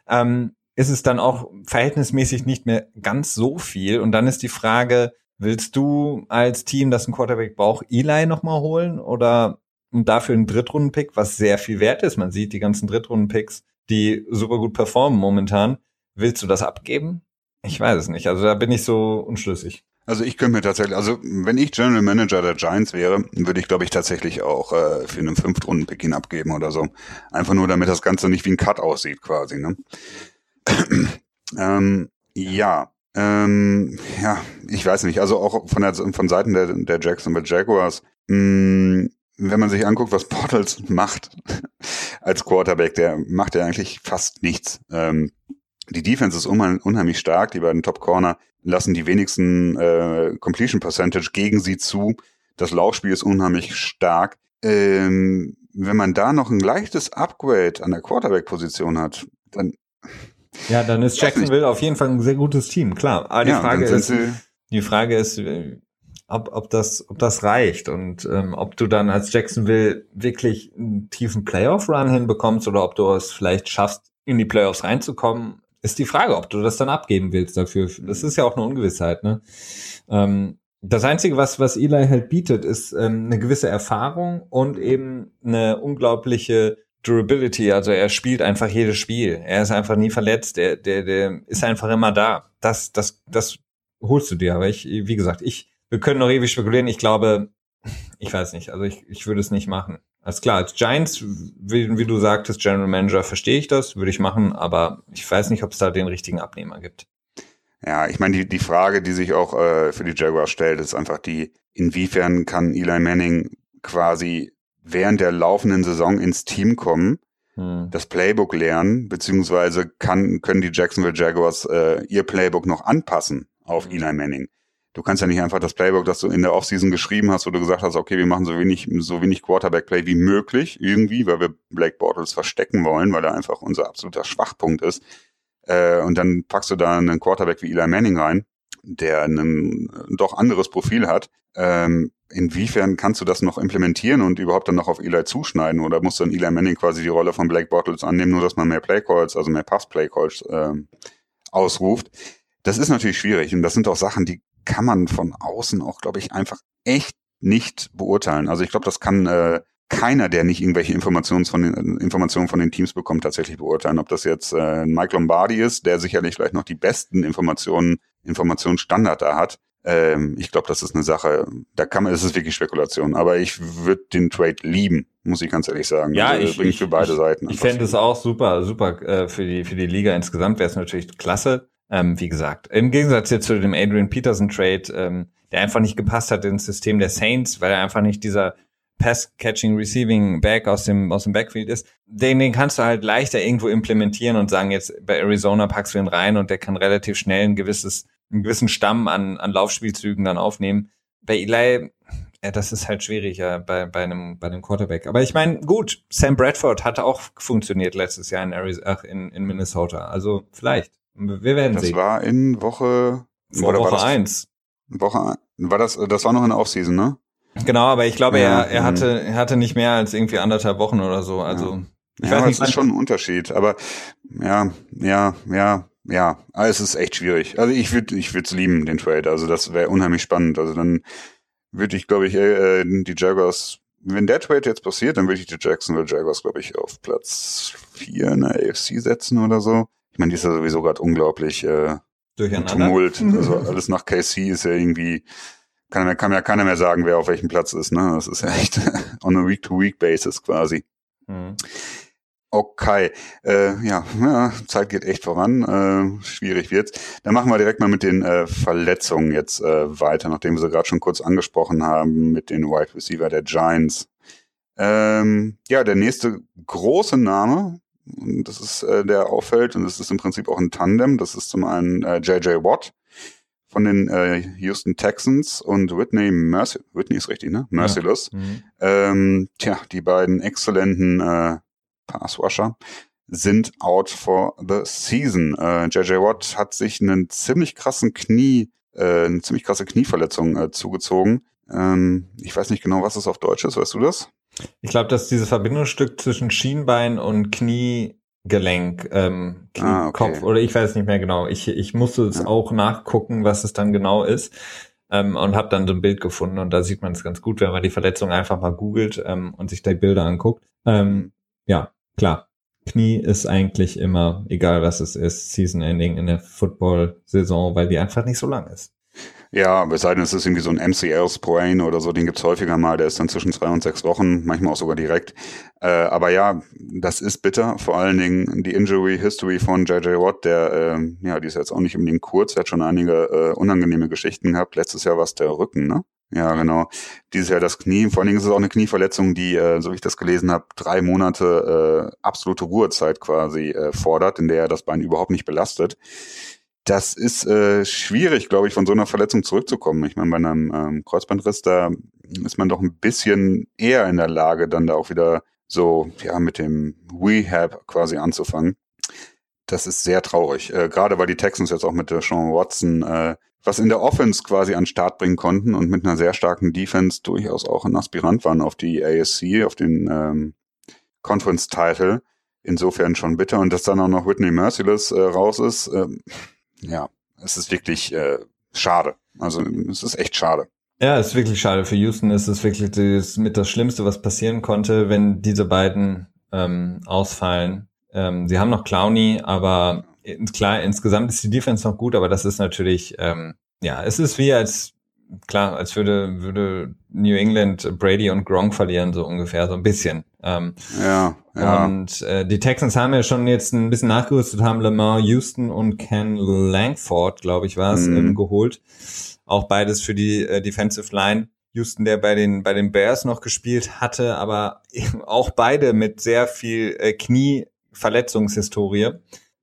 ähm, ist es dann auch verhältnismäßig nicht mehr ganz so viel. Und dann ist die Frage, willst du als Team, das ein Quarterback braucht, Eli nochmal holen oder dafür einen Drittrunden-Pick, was sehr viel wert ist? Man sieht die ganzen Drittrunden-Picks, die super gut performen momentan. Willst du das abgeben? Ich weiß es nicht. Also da bin ich so unschlüssig. Also ich könnte mir tatsächlich, also wenn ich General Manager der Giants wäre, würde ich glaube ich tatsächlich auch äh, für einen Fünftrunden-Pick abgeben oder so. Einfach nur, damit das Ganze nicht wie ein Cut aussieht quasi. Ne? ähm, ja, ähm, ja, ich weiß nicht. Also auch von der von Seiten der, der Jacksonville Jaguars. Mh, mm, wenn man sich anguckt, was Portals macht als Quarterback, der macht ja eigentlich fast nichts. Ähm, die Defense ist unheimlich stark. Die beiden Top Corner lassen die wenigsten äh, Completion Percentage gegen sie zu. Das Laufspiel ist unheimlich stark. Ähm, wenn man da noch ein leichtes Upgrade an der Quarterback-Position hat, dann Ja, dann ist Jacksonville auf jeden Fall ein sehr gutes Team, klar. Aber die ja, Frage ist, die Frage ist, ob, ob das, ob das reicht und ähm, ob du dann als Jacksonville wirklich einen tiefen Playoff-Run hinbekommst oder ob du es vielleicht schaffst, in die Playoffs reinzukommen, ist die Frage, ob du das dann abgeben willst dafür. Das ist ja auch eine Ungewissheit, ne? Ähm, das Einzige, was, was Eli halt bietet, ist ähm, eine gewisse Erfahrung und eben eine unglaubliche Durability. Also er spielt einfach jedes Spiel. Er ist einfach nie verletzt. Der, der, der ist einfach immer da. Das, das, das holst du dir. Aber ich, wie gesagt, ich, wir können noch ewig spekulieren. Ich glaube, ich weiß nicht. Also ich, ich würde es nicht machen. Alles klar, als Giants, wie, wie du sagtest, General Manager, verstehe ich das, würde ich machen, aber ich weiß nicht, ob es da den richtigen Abnehmer gibt. Ja, ich meine, die, die Frage, die sich auch äh, für die Jaguars stellt, ist einfach die, inwiefern kann Eli Manning quasi während der laufenden Saison ins Team kommen, hm. das Playbook lernen, beziehungsweise kann, können die Jacksonville Jaguars äh, ihr Playbook noch anpassen auf hm. Eli Manning du kannst ja nicht einfach das Playbook, das du in der Offseason geschrieben hast, wo du gesagt hast, okay, wir machen so wenig, so wenig Quarterback-Play wie möglich, irgendwie, weil wir Blake Bortles verstecken wollen, weil er einfach unser absoluter Schwachpunkt ist. Äh, und dann packst du da einen Quarterback wie Eli Manning rein, der ein doch anderes Profil hat. Ähm, inwiefern kannst du das noch implementieren und überhaupt dann noch auf Eli zuschneiden? Oder muss dann Eli Manning quasi die Rolle von Blake Bortles annehmen, nur dass man mehr Playcalls, also mehr Pass-Playcalls äh, ausruft? Das ist natürlich schwierig und das sind auch Sachen, die kann man von außen auch, glaube ich, einfach echt nicht beurteilen. Also ich glaube, das kann äh, keiner, der nicht irgendwelche Informationen von den Informationen von den Teams bekommt, tatsächlich beurteilen. Ob das jetzt äh, Mike Lombardi ist, der sicherlich vielleicht noch die besten Informationen, Informationsstandard da hat. Ähm, ich glaube, das ist eine Sache, da kann man, es ist wirklich Spekulation. Aber ich würde den Trade lieben, muss ich ganz ehrlich sagen. Ja, also, ich, ich, für beide ich, Seiten. Ich fände es auch super, super äh, für die für die Liga insgesamt wäre es natürlich klasse. Ähm, wie gesagt, im Gegensatz jetzt zu dem Adrian Peterson Trade, ähm, der einfach nicht gepasst hat ins System der Saints, weil er einfach nicht dieser Pass-Catching, Receiving Back aus dem, aus dem Backfield ist, den, den kannst du halt leichter irgendwo implementieren und sagen, jetzt bei Arizona packst du ihn rein und der kann relativ schnell ein gewisses, einen gewissen Stamm an, an Laufspielzügen dann aufnehmen. Bei Eli, ja, das ist halt schwierig ja, bei, bei, einem, bei einem Quarterback. Aber ich meine, gut, Sam Bradford hatte auch funktioniert letztes Jahr in, Arizona, in, in Minnesota. Also vielleicht. Wir werden das sehen. Das war in Woche Vor Woche war eins. Woche war das das war noch in der Offseason, ne? Genau, aber ich glaube, ja, er, er hatte er hatte nicht mehr als irgendwie anderthalb Wochen oder so. Also ja. ich ja, weiß nicht, das ist schon ein Unterschied. Aber ja, ja, ja, ja. Aber es ist echt schwierig. Also ich würde ich würde es lieben den Trade. Also das wäre unheimlich spannend. Also dann würde ich, glaube ich, äh, die Jaguars wenn der Trade jetzt passiert, dann würde ich die Jacksonville Jaguars, glaube ich, auf Platz vier in der AFC setzen oder so. Ich meine, die ist ja sowieso gerade unglaublich äh, Tumult. Also alles nach KC ist ja irgendwie, kann, kann ja keiner mehr sagen, wer auf welchem Platz ist. Ne? Das ist ja echt on a Week-to-Week-Basis quasi. Mhm. Okay, äh, ja, ja, Zeit geht echt voran. Äh, schwierig wird's. Dann machen wir direkt mal mit den äh, Verletzungen jetzt äh, weiter, nachdem wir sie gerade schon kurz angesprochen haben mit den Wide Receiver der Giants. Ähm, ja, der nächste große Name, das ist äh, der auffällt und das ist im Prinzip auch ein Tandem. Das ist zum einen äh, JJ Watt von den äh, Houston Texans und Whitney Mercy Whitney ist richtig, ne? Merciless. Ja. Mhm. Ähm, tja, die beiden exzellenten äh, Passwasher sind out for the season. Äh, JJ Watt hat sich einen ziemlich krassen Knie, äh, eine ziemlich krasse Knieverletzung äh, zugezogen. Ähm, ich weiß nicht genau, was es auf Deutsch ist, weißt du das? Ich glaube, dass dieses Verbindungsstück zwischen Schienbein und Kniegelenk, ähm, Knie, ah, okay. Kopf oder ich weiß nicht mehr genau. Ich, ich musste es ja. auch nachgucken, was es dann genau ist. Ähm, und habe dann so ein Bild gefunden und da sieht man es ganz gut, wenn man die Verletzung einfach mal googelt ähm, und sich die Bilder anguckt. Ähm, ja, klar. Knie ist eigentlich immer, egal was es ist, Season Ending in der Football-Saison, weil die einfach nicht so lang ist. Ja, es sei denn, es ist irgendwie so ein MCL-Sprain oder so, den gibt's häufiger mal, der ist dann zwischen zwei und sechs Wochen, manchmal auch sogar direkt. Äh, aber ja, das ist bitter, vor allen Dingen die Injury-History von JJ Watt, der, äh, ja, die ist jetzt auch nicht unbedingt kurz, er hat schon einige äh, unangenehme Geschichten gehabt. Letztes Jahr war es der Rücken, ne? Ja, genau. Dieses Jahr das Knie. Vor allen Dingen ist es auch eine Knieverletzung, die, äh, so wie ich das gelesen habe, drei Monate äh, absolute Ruhezeit quasi äh, fordert, in der er das Bein überhaupt nicht belastet das ist äh, schwierig, glaube ich, von so einer Verletzung zurückzukommen. Ich meine, bei einem ähm, Kreuzbandriss, da ist man doch ein bisschen eher in der Lage, dann da auch wieder so, ja, mit dem Rehab quasi anzufangen. das ist sehr traurig. Äh, Gerade weil die Texans jetzt auch mit der Sean Watson äh, was in der Offense quasi an Start bringen konnten und mit einer sehr starken Defense durchaus auch ein Aspirant waren auf die ASC, auf den ähm, Conference-Title. Insofern schon bitter. Und dass dann auch noch Whitney Merciless äh, raus ist, ähm, ja, es ist wirklich äh, schade. Also es ist echt schade. Ja, es ist wirklich schade. Für Houston ist es wirklich das, mit das Schlimmste, was passieren konnte, wenn diese beiden ähm, ausfallen. Ähm, sie haben noch Clowney, aber klar, insgesamt ist die Defense noch gut, aber das ist natürlich, ähm, ja, es ist wie als, klar, als würde, würde New England Brady und Gronk verlieren, so ungefähr, so ein bisschen. Ähm, ja, ja. Und äh, die Texans haben ja schon jetzt ein bisschen nachgerüstet, haben Lamar Houston und Ken Langford, glaube ich, war es, mhm. ähm, geholt. Auch beides für die äh, Defensive Line. Houston, der bei den, bei den Bears noch gespielt hatte, aber auch beide mit sehr viel äh, Knieverletzungshistorie.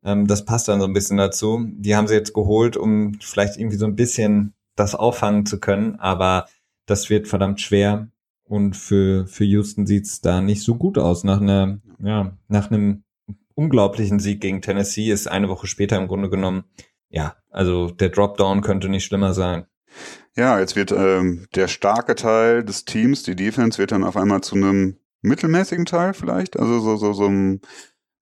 Ähm, das passt dann so ein bisschen dazu. Die haben sie jetzt geholt, um vielleicht irgendwie so ein bisschen das auffangen zu können, aber das wird verdammt schwer. Und für, für Houston sieht's da nicht so gut aus. Nach einer, ja, nach einem unglaublichen Sieg gegen Tennessee ist eine Woche später im Grunde genommen, ja, also der Dropdown könnte nicht schlimmer sein. Ja, jetzt wird ähm, der starke Teil des Teams, die Defense, wird dann auf einmal zu einem mittelmäßigen Teil vielleicht. Also so, so, so ein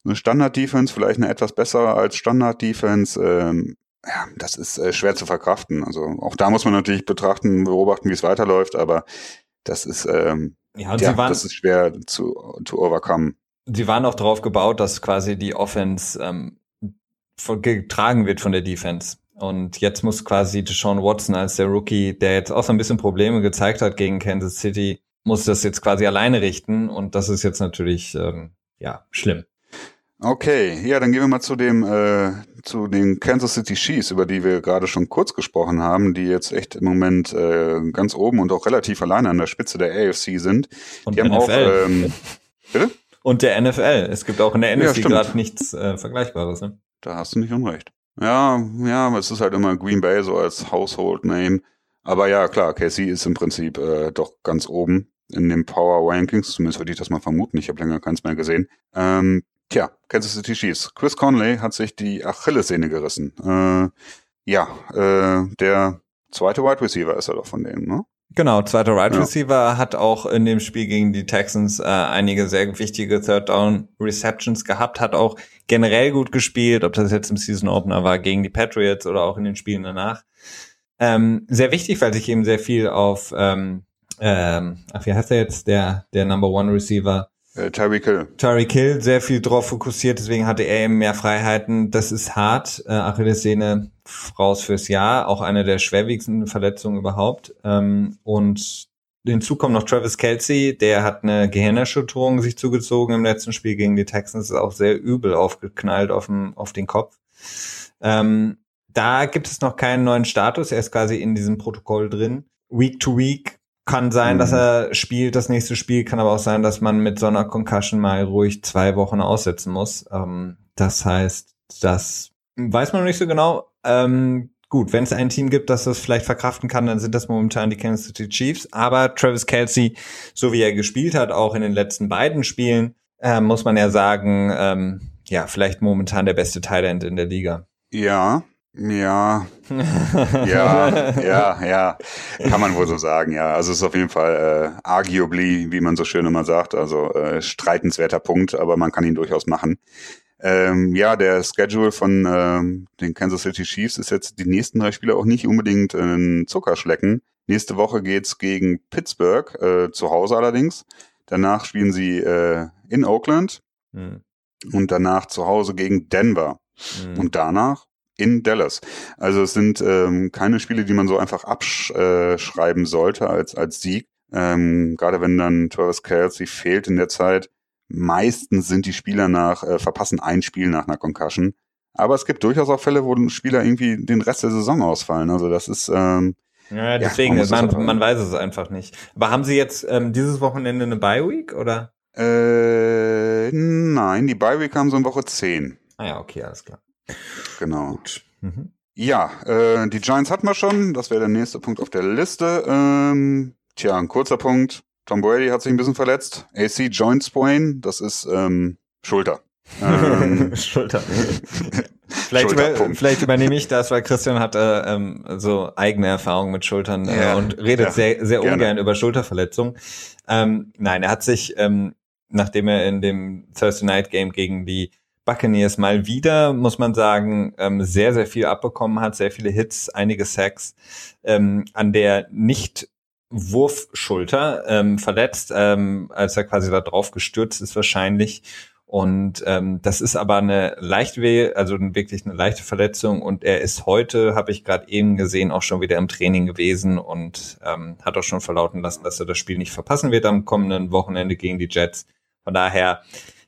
eine Standard-Defense, vielleicht eine etwas bessere als Standard-Defense. Ähm, ja, das ist äh, schwer zu verkraften. Also auch da muss man natürlich betrachten, beobachten, wie es weiterläuft, aber das ist, ähm, ja, ja waren, das ist schwer zu, zu overcome. Sie waren auch darauf gebaut, dass quasi die Offense ähm, getragen wird von der Defense. Und jetzt muss quasi Deshaun Watson als der Rookie, der jetzt auch so ein bisschen Probleme gezeigt hat gegen Kansas City, muss das jetzt quasi alleine richten. Und das ist jetzt natürlich ähm, ja schlimm. Okay, ja, dann gehen wir mal zu dem äh, zu den Kansas City Chiefs, über die wir gerade schon kurz gesprochen haben, die jetzt echt im Moment äh, ganz oben und auch relativ alleine an der Spitze der AFC sind. Und die haben NFL. auch ähm, bitte? Und der NFL. Es gibt auch in der NFC ja, gerade nichts äh, Vergleichbares. Ne? Da hast du nicht unrecht. Ja, ja, es ist halt immer Green Bay so als Household Name. Aber ja, klar, KC ist im Prinzip äh, doch ganz oben in den Power Rankings. Zumindest würde ich das mal vermuten. Ich habe länger keins mehr gesehen. Ähm, Tja, Kansas City Chiefs. Chris Conley hat sich die Achillessehne gerissen. Äh, ja, äh, der zweite Wide Receiver ist er doch von denen, ne? Genau, zweiter Wide ja. Receiver hat auch in dem Spiel gegen die Texans äh, einige sehr wichtige Third Down Receptions gehabt, hat auch generell gut gespielt, ob das jetzt im Season Opener war gegen die Patriots oder auch in den Spielen danach. Ähm, sehr wichtig, weil sich eben sehr viel auf, ähm, ähm, ach, wie heißt er jetzt, der, der Number One Receiver, äh, Tyreek Hill. Tyreek Hill, sehr viel drauf fokussiert, deswegen hatte er eben mehr Freiheiten. Das ist hart. Äh, Achillessehne raus fürs Jahr, auch eine der schwerwiegendsten Verletzungen überhaupt. Ähm, und hinzu kommt noch Travis Kelsey, der hat eine Gehirnerschütterung sich zugezogen im letzten Spiel gegen die Texans, ist auch sehr übel aufgeknallt auf, dem, auf den Kopf. Ähm, da gibt es noch keinen neuen Status, er ist quasi in diesem Protokoll drin. Week to Week kann sein, mhm. dass er spielt, das nächste Spiel, kann aber auch sein, dass man mit so einer Concussion mal ruhig zwei Wochen aussetzen muss. Ähm, das heißt, das weiß man noch nicht so genau. Ähm, gut, wenn es ein Team gibt, das das vielleicht verkraften kann, dann sind das momentan die Kansas City Chiefs. Aber Travis Kelsey, so wie er gespielt hat, auch in den letzten beiden Spielen, äh, muss man ja sagen, ähm, ja, vielleicht momentan der beste Thailand in der Liga. Ja, ja, ja, ja, ja, kann man wohl so sagen, ja. Also es ist auf jeden Fall äh, arguably, wie man so schön immer sagt, also äh, streitenswerter Punkt, aber man kann ihn durchaus machen. Ähm, ja, der Schedule von ähm, den Kansas City Chiefs ist jetzt die nächsten drei Spiele auch nicht unbedingt ein Zuckerschlecken. Nächste Woche geht's gegen Pittsburgh, äh, zu Hause allerdings. Danach spielen sie äh, in Oakland hm. und danach zu Hause gegen Denver. Hm. Und danach in Dallas. Also es sind ähm, keine Spiele, die man so einfach abschreiben sollte als, als Sieg. Ähm, gerade wenn dann Travis Kelsey fehlt in der Zeit. Meistens sind die Spieler nach, äh, verpassen ein Spiel nach einer Concussion. Aber es gibt durchaus auch Fälle, wo Spieler irgendwie den Rest der Saison ausfallen. Also das ist, ähm, ja, deswegen, ja, man, man, man weiß es einfach nicht. Aber haben Sie jetzt ähm, dieses Wochenende eine Bye Week oder? Äh, nein, die Bye Week haben sie in Woche 10. Ah ja, okay, alles klar. Genau. Mhm. Ja, äh, die Giants hatten wir schon. Das wäre der nächste Punkt auf der Liste. Ähm, tja, ein kurzer Punkt. Tom Brady hat sich ein bisschen verletzt. AC Joint Sprain, das ist ähm, Schulter. Ähm, Schulter. vielleicht, über, vielleicht übernehme ich das, weil Christian hat äh, ähm, so eigene Erfahrungen mit Schultern äh, ja, und redet ja, sehr, sehr gerne. ungern über Schulterverletzungen. Ähm, nein, er hat sich, ähm, nachdem er in dem Thursday Night Game gegen die Buccaneers mal wieder, muss man sagen, ähm, sehr, sehr viel abbekommen hat, sehr viele Hits, einige Sacks, ähm, an der nicht Wurfschulter ähm, verletzt, ähm, als er quasi da drauf gestürzt ist wahrscheinlich. Und ähm, das ist aber eine leichte, also wirklich eine leichte Verletzung. Und er ist heute, habe ich gerade eben gesehen, auch schon wieder im Training gewesen und ähm, hat auch schon verlauten lassen, dass er das Spiel nicht verpassen wird am kommenden Wochenende gegen die Jets. Von daher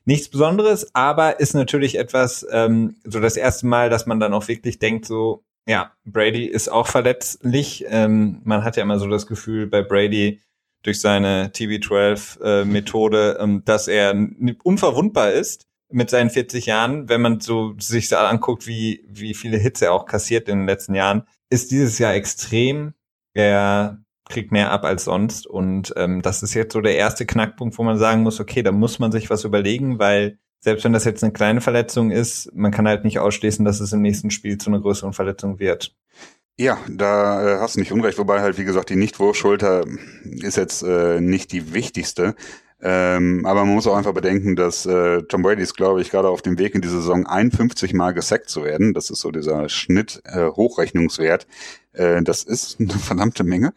nichts Besonderes, aber ist natürlich etwas, ähm, so das erste Mal, dass man dann auch wirklich denkt, so, ja, Brady ist auch verletzlich. Ähm, man hat ja immer so das Gefühl bei Brady durch seine TB12-Methode, äh, ähm, dass er unverwundbar ist mit seinen 40 Jahren. Wenn man so sich so anguckt, wie, wie viele Hits er auch kassiert in den letzten Jahren, ist dieses Jahr extrem. Er kriegt mehr ab als sonst. Und ähm, das ist jetzt so der erste Knackpunkt, wo man sagen muss, okay, da muss man sich was überlegen, weil selbst wenn das jetzt eine kleine Verletzung ist, man kann halt nicht ausschließen, dass es im nächsten Spiel zu einer größeren Verletzung wird. Ja, da äh, hast du nicht unrecht, wobei halt, wie gesagt, die Nichtwurfschulter ist jetzt äh, nicht die wichtigste. Ähm, aber man muss auch einfach bedenken, dass äh, Tom Brady ist, glaube ich, gerade auf dem Weg in die Saison 51 Mal gesackt zu werden. Das ist so dieser Schnitt-Hochrechnungswert. Äh, das ist eine verdammte Menge.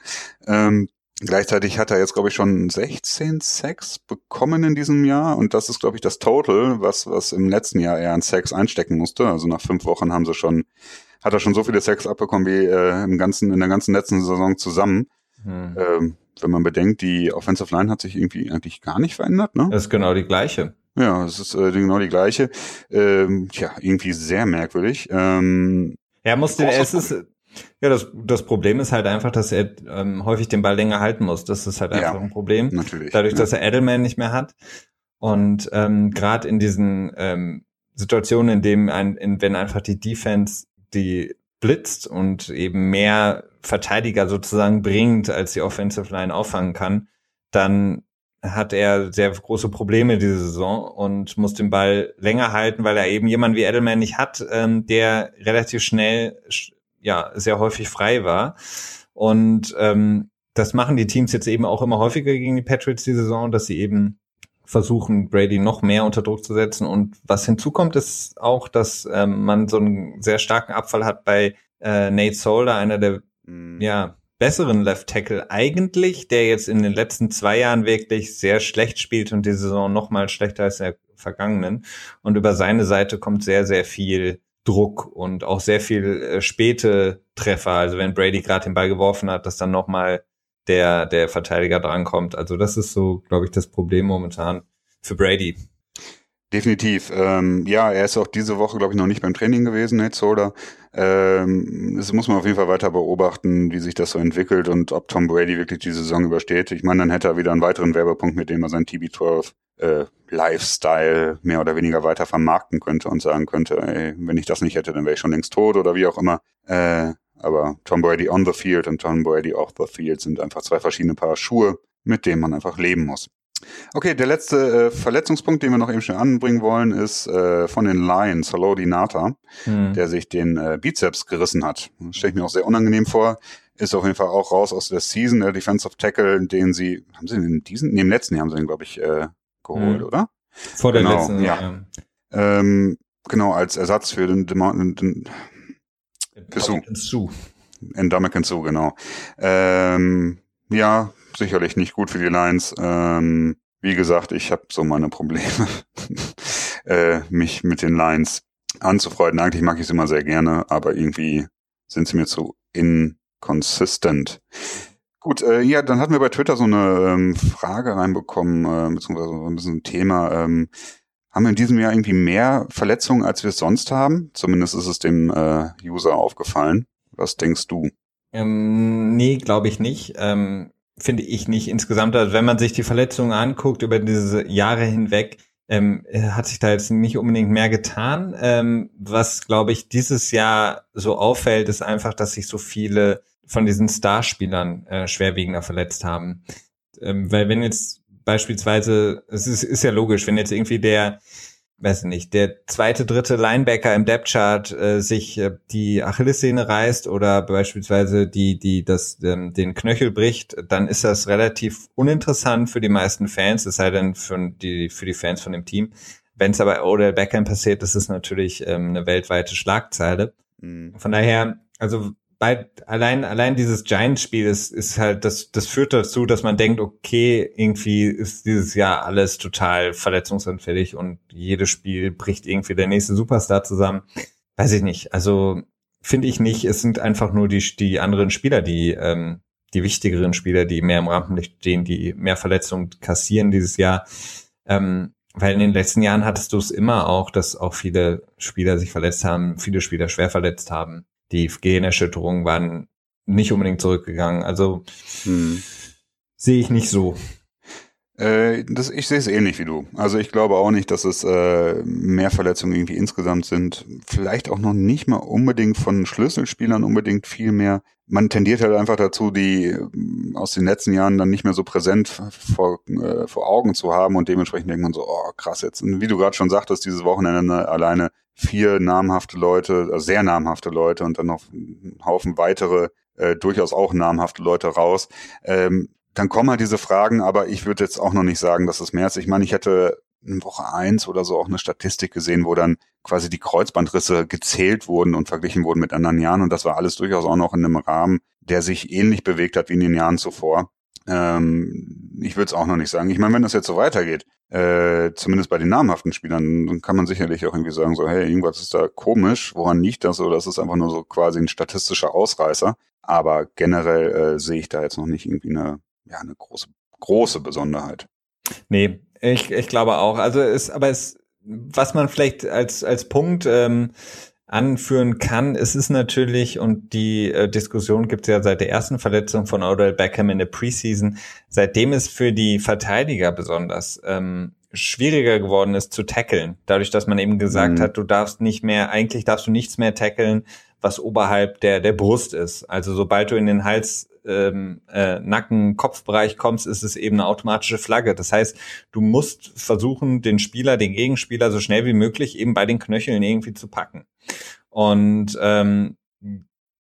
Ähm, Gleichzeitig hat er jetzt, glaube ich, schon 16 Sex bekommen in diesem Jahr. Und das ist, glaube ich, das Total, was, was im letzten Jahr er an Sex einstecken musste. Also nach fünf Wochen haben sie schon, hat er schon so viele Sex abbekommen wie äh, im ganzen, in der ganzen letzten Saison zusammen. Hm. Ähm, wenn man bedenkt, die Offensive Line hat sich irgendwie eigentlich gar nicht verändert, ne? Das ist genau die gleiche. Ja, es ist äh, genau die gleiche. Ähm, tja, irgendwie sehr merkwürdig. Ähm, er musste, es ist, ja, das, das Problem ist halt einfach, dass er ähm, häufig den Ball länger halten muss. Das ist halt einfach ja, ein Problem. Natürlich. Dadurch, ja. dass er Edelman nicht mehr hat. Und ähm, gerade in diesen ähm, Situationen, in dem ein, in, wenn einfach die Defense die blitzt und eben mehr Verteidiger sozusagen bringt, als die Offensive Line auffangen kann, dann hat er sehr große Probleme diese Saison und muss den Ball länger halten, weil er eben jemanden wie Edelman nicht hat, ähm, der relativ schnell ja sehr häufig frei war. Und ähm, das machen die Teams jetzt eben auch immer häufiger gegen die Patriots die Saison, dass sie eben versuchen, Brady noch mehr unter Druck zu setzen. Und was hinzukommt, ist auch, dass ähm, man so einen sehr starken Abfall hat bei äh, Nate Solder, einer der. Ja besseren Left Tackle eigentlich, der jetzt in den letzten zwei Jahren wirklich sehr schlecht spielt und die Saison noch mal schlechter als der vergangenen. Und über seine Seite kommt sehr, sehr viel Druck und auch sehr viel äh, späte Treffer. Also wenn Brady gerade den Ball geworfen hat, dass dann nochmal der, der Verteidiger drankommt. Also das ist so, glaube ich, das Problem momentan für Brady. Definitiv. Ähm, ja, er ist auch diese Woche, glaube ich, noch nicht beim Training gewesen, Nate Solder. Ähm, das muss man auf jeden Fall weiter beobachten, wie sich das so entwickelt und ob Tom Brady wirklich die Saison übersteht. Ich meine, dann hätte er wieder einen weiteren Werbepunkt, mit dem er sein TB12 äh, Lifestyle mehr oder weniger weiter vermarkten könnte und sagen könnte, ey, wenn ich das nicht hätte, dann wäre ich schon längst tot oder wie auch immer. Äh, aber Tom Brady on the field und Tom Brady off the field sind einfach zwei verschiedene Paar Schuhe, mit denen man einfach leben muss. Okay, der letzte äh, Verletzungspunkt, den wir noch eben schnell anbringen wollen, ist äh, von den Lions, Halodi Nata, hm. der sich den äh, Bizeps gerissen hat. Stelle ich mir auch sehr unangenehm vor. Ist auf jeden Fall auch raus aus der Season, der Defensive Tackle, den sie, haben sie in diesem, nee, im letzten Jahr haben sie ihn, glaube ich, äh, geholt, hm. oder? Vor der genau, letzten, ja. ja. Ähm, genau, als Ersatz für den, den, den Su. Endamican Su, genau. Ähm, ja, sicherlich nicht gut für die Lions. Ähm, wie gesagt, ich habe so meine Probleme, äh, mich mit den Lions anzufreunden. Eigentlich mag ich sie immer sehr gerne, aber irgendwie sind sie mir zu inconsistent. Gut, äh, ja, dann hatten wir bei Twitter so eine ähm, Frage reinbekommen, äh, beziehungsweise so ein bisschen ein Thema. Ähm, haben wir in diesem Jahr irgendwie mehr Verletzungen, als wir es sonst haben? Zumindest ist es dem äh, User aufgefallen. Was denkst du? Ähm, nee, glaube ich nicht. Ähm, finde ich nicht insgesamt. Also wenn man sich die Verletzungen anguckt über diese Jahre hinweg, ähm, hat sich da jetzt nicht unbedingt mehr getan. Ähm, was, glaube ich, dieses Jahr so auffällt, ist einfach, dass sich so viele von diesen Starspielern äh, schwerwiegender verletzt haben. Ähm, weil wenn jetzt beispielsweise, es ist, ist ja logisch, wenn jetzt irgendwie der weiß nicht, der zweite, dritte Linebacker im Depth Chart äh, sich äh, die Achillessehne reißt oder beispielsweise die, die das, ähm, den Knöchel bricht, dann ist das relativ uninteressant für die meisten Fans, es sei denn für die, für die Fans von dem Team. Wenn es aber Odell Beckham passiert, ist es natürlich ähm, eine weltweite Schlagzeile. Mhm. Von daher, also bei allein allein dieses Giants-Spiel ist, ist halt das das führt dazu, dass man denkt, okay, irgendwie ist dieses Jahr alles total verletzungsanfällig und jedes Spiel bricht irgendwie der nächste Superstar zusammen. Weiß ich nicht. Also finde ich nicht. Es sind einfach nur die die anderen Spieler, die ähm, die wichtigeren Spieler, die mehr im Rampenlicht stehen, die mehr Verletzungen kassieren dieses Jahr. Ähm, weil in den letzten Jahren hattest du es immer auch, dass auch viele Spieler sich verletzt haben, viele Spieler schwer verletzt haben die Generschütterungen waren nicht unbedingt zurückgegangen. Also hm. sehe ich nicht so. Äh, das, ich sehe es ähnlich wie du. Also ich glaube auch nicht, dass es äh, mehr Verletzungen irgendwie insgesamt sind. Vielleicht auch noch nicht mal unbedingt von Schlüsselspielern unbedingt viel mehr. Man tendiert halt einfach dazu, die äh, aus den letzten Jahren dann nicht mehr so präsent vor, äh, vor Augen zu haben und dementsprechend denkt man so, oh krass jetzt. Und wie du gerade schon sagtest, dieses Wochenende alleine vier namhafte Leute, also sehr namhafte Leute und dann noch einen Haufen weitere, äh, durchaus auch namhafte Leute raus. Ähm, dann kommen halt diese Fragen, aber ich würde jetzt auch noch nicht sagen, dass es mehr ist. Ich meine, ich hätte in Woche eins oder so auch eine Statistik gesehen, wo dann quasi die Kreuzbandrisse gezählt wurden und verglichen wurden mit anderen Jahren. Und das war alles durchaus auch noch in einem Rahmen, der sich ähnlich bewegt hat wie in den Jahren zuvor. Ähm, ich würde es auch noch nicht sagen. Ich meine, wenn das jetzt so weitergeht, äh, zumindest bei den namhaften Spielern, dann kann man sicherlich auch irgendwie sagen, so, hey, irgendwas ist da komisch, woran liegt das? Oder das ist einfach nur so quasi ein statistischer Ausreißer. Aber generell äh, sehe ich da jetzt noch nicht irgendwie eine, ja, eine große, große Besonderheit. Nee, ich, ich glaube auch. Also es, aber es, was man vielleicht als, als Punkt ähm, anführen kann. Es ist natürlich, und die äh, Diskussion gibt es ja seit der ersten Verletzung von Odell Beckham in der Preseason, seitdem es für die Verteidiger besonders ähm, schwieriger geworden ist zu tackeln. Dadurch, dass man eben gesagt mhm. hat, du darfst nicht mehr, eigentlich darfst du nichts mehr tackeln, was oberhalb der, der Brust ist. Also sobald du in den Hals ähm, äh, Nacken, Kopfbereich kommst, ist es eben eine automatische Flagge. Das heißt, du musst versuchen, den Spieler, den Gegenspieler so schnell wie möglich eben bei den Knöcheln irgendwie zu packen. Und ähm,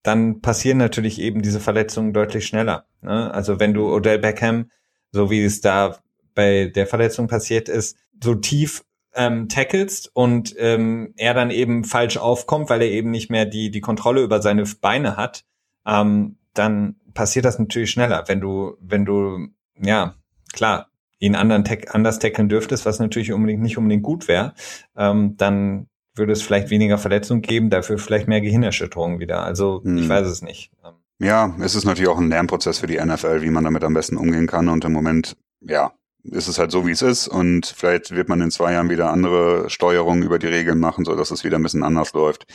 dann passieren natürlich eben diese Verletzungen deutlich schneller. Ne? Also wenn du Odell Beckham, so wie es da bei der Verletzung passiert ist, so tief ähm, tackelst und ähm, er dann eben falsch aufkommt, weil er eben nicht mehr die, die Kontrolle über seine Beine hat, ähm, dann passiert das natürlich schneller. Wenn du, wenn du, ja, klar, ihn anderen tech, anders tackeln dürftest, was natürlich unbedingt nicht unbedingt gut wäre, ähm, dann würde es vielleicht weniger Verletzungen geben, dafür vielleicht mehr Gehirnerschütterungen wieder. Also hm. ich weiß es nicht. Ähm, ja, es ist natürlich auch ein Lernprozess für die NFL, wie man damit am besten umgehen kann. Und im Moment, ja, ist es halt so, wie es ist. Und vielleicht wird man in zwei Jahren wieder andere Steuerungen über die Regeln machen, so dass es wieder ein bisschen anders läuft.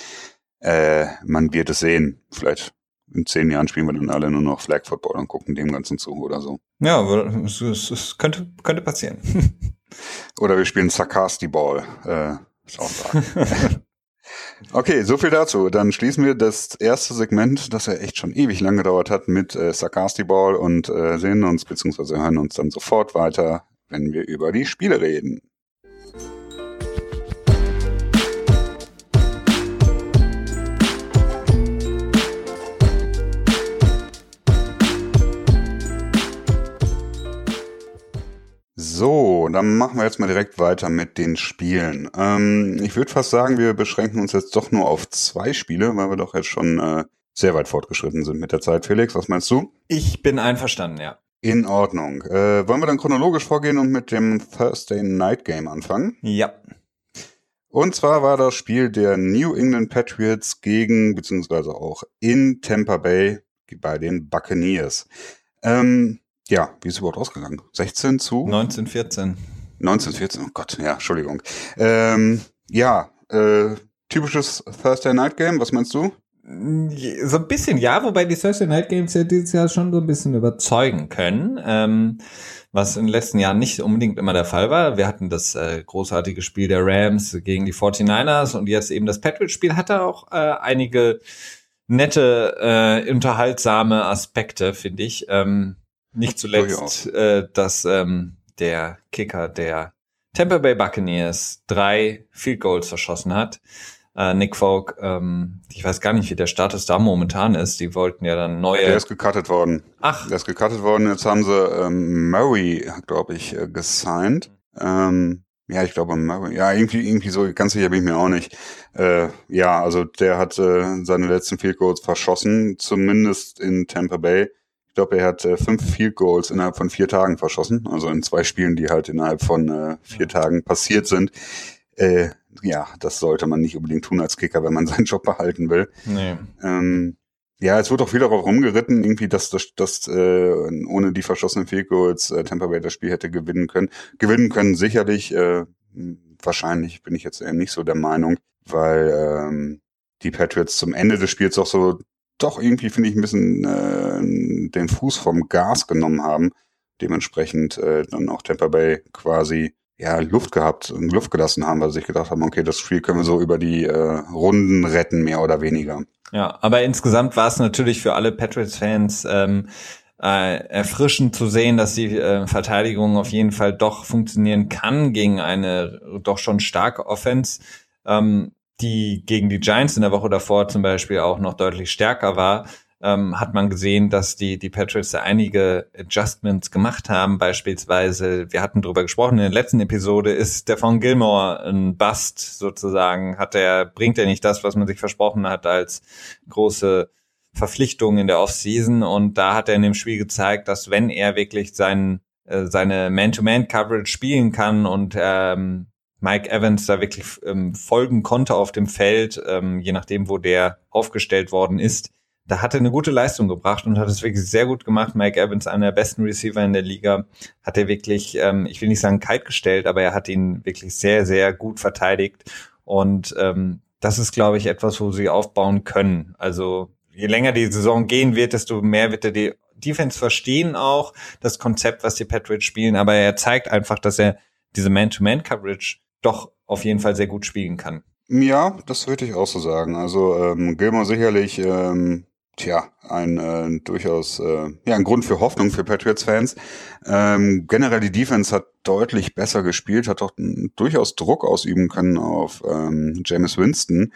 Äh, man wird es sehen. Vielleicht in zehn Jahren spielen wir dann alle nur noch Flag Football und gucken dem Ganzen zu oder so. Ja, es, es, es könnte, könnte passieren. oder wir spielen Sarkasti Ball. Äh, Soundtrack. okay, so viel dazu. Dann schließen wir das erste Segment, das ja echt schon ewig lang gedauert hat, mit äh, Sarkasti Ball und äh, sehen uns bzw. hören uns dann sofort weiter, wenn wir über die Spiele reden. So, dann machen wir jetzt mal direkt weiter mit den Spielen. Ähm, ich würde fast sagen, wir beschränken uns jetzt doch nur auf zwei Spiele, weil wir doch jetzt schon äh, sehr weit fortgeschritten sind mit der Zeit. Felix, was meinst du? Ich bin einverstanden, ja. In Ordnung. Äh, wollen wir dann chronologisch vorgehen und mit dem Thursday Night Game anfangen? Ja. Und zwar war das Spiel der New England Patriots gegen, beziehungsweise auch in Tampa Bay bei den Buccaneers. Ähm, ja, wie ist es überhaupt ausgegangen? 16 zu? 1914. 1914, oh Gott, ja, Entschuldigung. Ähm, ja, äh, typisches Thursday Night Game, was meinst du? So ein bisschen, ja, wobei die Thursday Night Games ja dieses Jahr schon so ein bisschen überzeugen können, ähm, was in den letzten Jahren nicht unbedingt immer der Fall war. Wir hatten das äh, großartige Spiel der Rams gegen die 49ers und jetzt eben das Patriots-Spiel hatte auch äh, einige nette, äh, unterhaltsame Aspekte, finde ich. Ähm, nicht zuletzt, äh, dass ähm, der Kicker der Tampa Bay Buccaneers drei Field Goals verschossen hat. Äh, Nick Folk, ähm, ich weiß gar nicht, wie der Status da momentan ist. Die wollten ja dann neue. Der ist gecuttet worden. Ach. Der ist gecuttet worden. Jetzt haben sie ähm, Murray, glaube ich, äh, gesigned. Ähm, ja, ich glaube Murray. Ja, irgendwie, irgendwie so, ganz sicher bin ich mir auch nicht. Äh, ja, also der hat äh, seine letzten Field Goals verschossen, zumindest in Tampa Bay. Ich glaube, er hat äh, fünf Field Goals innerhalb von vier Tagen verschossen, also in zwei Spielen, die halt innerhalb von äh, vier Tagen passiert sind. Äh, ja, das sollte man nicht unbedingt tun als Kicker, wenn man seinen Job behalten will. Nee. Ähm, ja, es wird auch viel darauf rumgeritten, irgendwie, dass das, dass, äh, ohne die verschossenen Field Goals äh, Tampa Bay das Spiel hätte gewinnen können. Gewinnen können sicherlich, äh, wahrscheinlich bin ich jetzt eher nicht so der Meinung, weil ähm, die Patriots zum Ende des Spiels auch so doch irgendwie, finde ich, ein bisschen äh, den Fuß vom Gas genommen haben. Dementsprechend äh, dann auch Tampa Bay quasi ja, Luft gehabt und Luft gelassen haben, weil sie sich gedacht haben, okay, das Spiel können wir so über die äh, Runden retten, mehr oder weniger. Ja, aber insgesamt war es natürlich für alle Patriots-Fans ähm, äh, erfrischend zu sehen, dass die äh, Verteidigung auf jeden Fall doch funktionieren kann gegen eine doch schon starke Offense. Ähm, die gegen die Giants in der Woche davor zum Beispiel auch noch deutlich stärker war, ähm, hat man gesehen, dass die, die Patriots da einige Adjustments gemacht haben. Beispielsweise, wir hatten drüber gesprochen in der letzten Episode, ist der von Gilmore ein Bust sozusagen? Hat er, bringt er nicht das, was man sich versprochen hat als große Verpflichtung in der Offseason? Und da hat er in dem Spiel gezeigt, dass wenn er wirklich seinen, äh, seine Man-to-Man-Coverage spielen kann und ähm, Mike Evans da wirklich ähm, folgen konnte auf dem Feld, ähm, je nachdem, wo der aufgestellt worden ist. Da hat er eine gute Leistung gebracht und hat es wirklich sehr gut gemacht. Mike Evans, einer der besten Receiver in der Liga, hat er wirklich, ähm, ich will nicht sagen kalt gestellt, aber er hat ihn wirklich sehr, sehr gut verteidigt. Und ähm, das ist, glaube ich, etwas, wo sie aufbauen können. Also je länger die Saison gehen wird, desto mehr wird er die Defense verstehen auch, das Konzept, was die Patriots spielen. Aber er zeigt einfach, dass er diese Man-to-Man-Coverage doch auf jeden Fall sehr gut spielen kann. Ja, das würde ich auch so sagen. Also ähm, Gilmore sicherlich, ähm, tja, ein äh, durchaus äh, ja ein Grund für Hoffnung für Patriots-Fans. Ähm, generell die Defense hat deutlich besser gespielt, hat auch durchaus Druck ausüben können auf ähm, James Winston.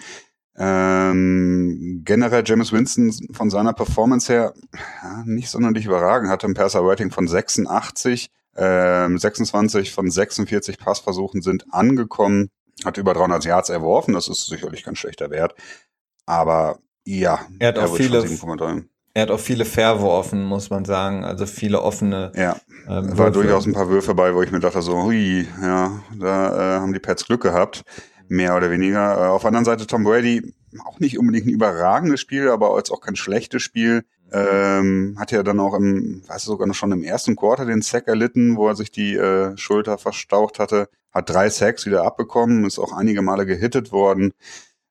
Ähm, generell James Winston von seiner Performance her ja, nicht sonderlich überragend, hatte ein Passer-Rating von 86, ähm, 26 von 46 Passversuchen sind angekommen, hat über 300 Yards erworfen, das ist sicherlich kein schlechter Wert. Aber ja, er hat auch viele, er hat auch viele verworfen, muss man sagen, also viele offene. Ja, ähm, war durchaus ein paar Würfe bei, wo ich mir dachte so, hui, ja, da äh, haben die Pets Glück gehabt, mehr oder weniger. Äh, auf der anderen Seite Tom Brady, auch nicht unbedingt ein überragendes Spiel, aber jetzt auch kein schlechtes Spiel. Ähm, hat ja dann auch im, weiß ich sogar noch schon im ersten Quarter den Sack erlitten, wo er sich die äh, Schulter verstaucht hatte. Hat drei Sacks wieder abbekommen, ist auch einige Male gehittet worden.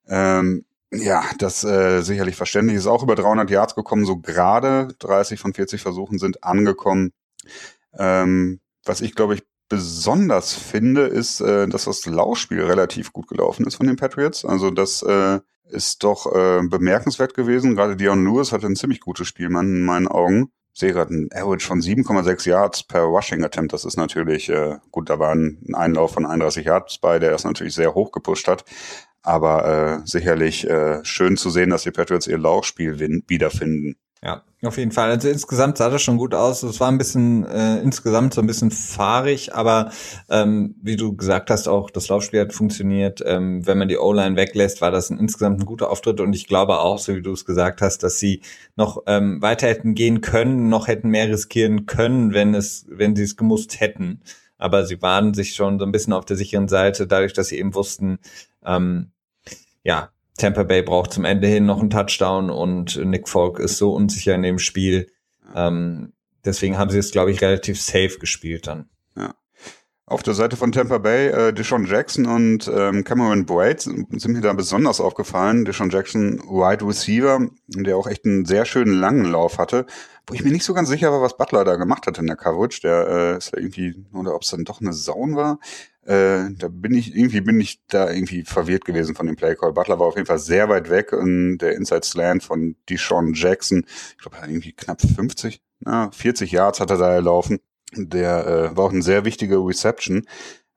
Ähm, ja, das äh, sicherlich verständlich. Ist auch über 300 Yards gekommen, so gerade 30 von 40 Versuchen sind angekommen. Ähm, was ich glaube ich besonders finde, ist, äh, dass das Laufspiel relativ gut gelaufen ist von den Patriots. Also das äh, ist doch äh, bemerkenswert gewesen. Gerade Dion Lewis hatte ein ziemlich gutes Spiel, man, in meinen Augen. Ich sehe gerade ein Average von 7,6 Yards per Rushing Attempt. Das ist natürlich, äh, gut, da war ein Einlauf von 31 Yards bei, der es natürlich sehr hoch gepusht hat. Aber äh, sicherlich äh, schön zu sehen, dass die Patriots ihr Laufspiel wiederfinden. Ja, auf jeden Fall. Also insgesamt sah das schon gut aus. Es war ein bisschen äh, insgesamt so ein bisschen fahrig, aber ähm, wie du gesagt hast, auch das Laufspiel hat funktioniert. Ähm, wenn man die O-Line weglässt, war das ein, insgesamt ein guter Auftritt und ich glaube auch, so wie du es gesagt hast, dass sie noch ähm, weiter hätten gehen können, noch hätten mehr riskieren können, wenn es, wenn sie es gemusst hätten. Aber sie waren sich schon so ein bisschen auf der sicheren Seite, dadurch, dass sie eben wussten, ähm, ja, Tampa Bay braucht zum Ende hin noch einen Touchdown und Nick Folk ist so unsicher in dem Spiel. Ähm, deswegen haben sie es, glaube ich, relativ safe gespielt dann. Ja. Auf der Seite von Tampa Bay, äh, Deshaun Jackson und ähm, Cameron Boyd sind mir da besonders aufgefallen. Deshaun Jackson, Wide Receiver, der auch echt einen sehr schönen langen Lauf hatte, wo ich mir nicht so ganz sicher war, was Butler da gemacht hat in der Coverage. Der äh, ist ja irgendwie, oder ob es dann doch eine Saun war. Äh, da bin ich, irgendwie bin ich da irgendwie verwirrt gewesen von dem Playcall. Butler war auf jeden Fall sehr weit weg und der Inside Slant von Deshaun Jackson, ich glaube irgendwie knapp 50, na, 40 Yards hat er da erlaufen. Der äh, war auch eine sehr wichtige Reception.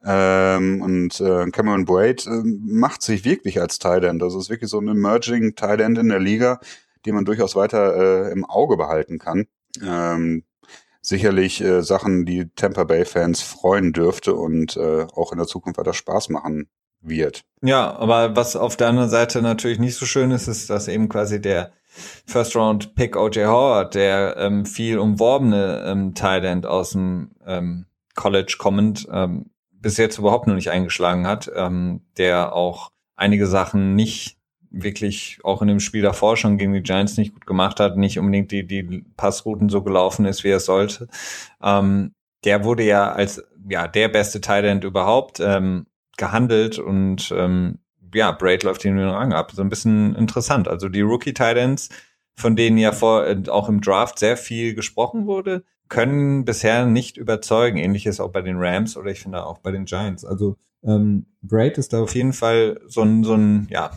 Ähm, und äh, Cameron Braid äh, macht sich wirklich als Tight End. Also ist wirklich so ein Emerging Tight End in der Liga, den man durchaus weiter äh, im Auge behalten kann. Ähm, sicherlich äh, Sachen, die Tampa Bay Fans freuen dürfte und äh, auch in der Zukunft weiter Spaß machen wird. Ja, aber was auf der anderen Seite natürlich nicht so schön ist, ist, dass eben quasi der First Round Pick OJ Howard, der ähm, viel umworbene ähm, End aus dem ähm, College kommend, ähm, bis jetzt überhaupt noch nicht eingeschlagen hat, ähm, der auch einige Sachen nicht wirklich auch in dem Spiel davor schon gegen die Giants nicht gut gemacht hat, nicht unbedingt die, die Passrouten so gelaufen ist, wie er sollte. Ähm, der wurde ja als ja der beste End überhaupt ähm, gehandelt und ähm, ja, Braid läuft ihn den Rang ab. So ein bisschen interessant. Also die Rookie Titans, von denen ja vor äh, auch im Draft sehr viel gesprochen wurde, können bisher nicht überzeugen. Ähnliches auch bei den Rams oder ich finde auch bei den Giants. Also ähm, Braid ist da auf jeden Fall so ein, so ein ja,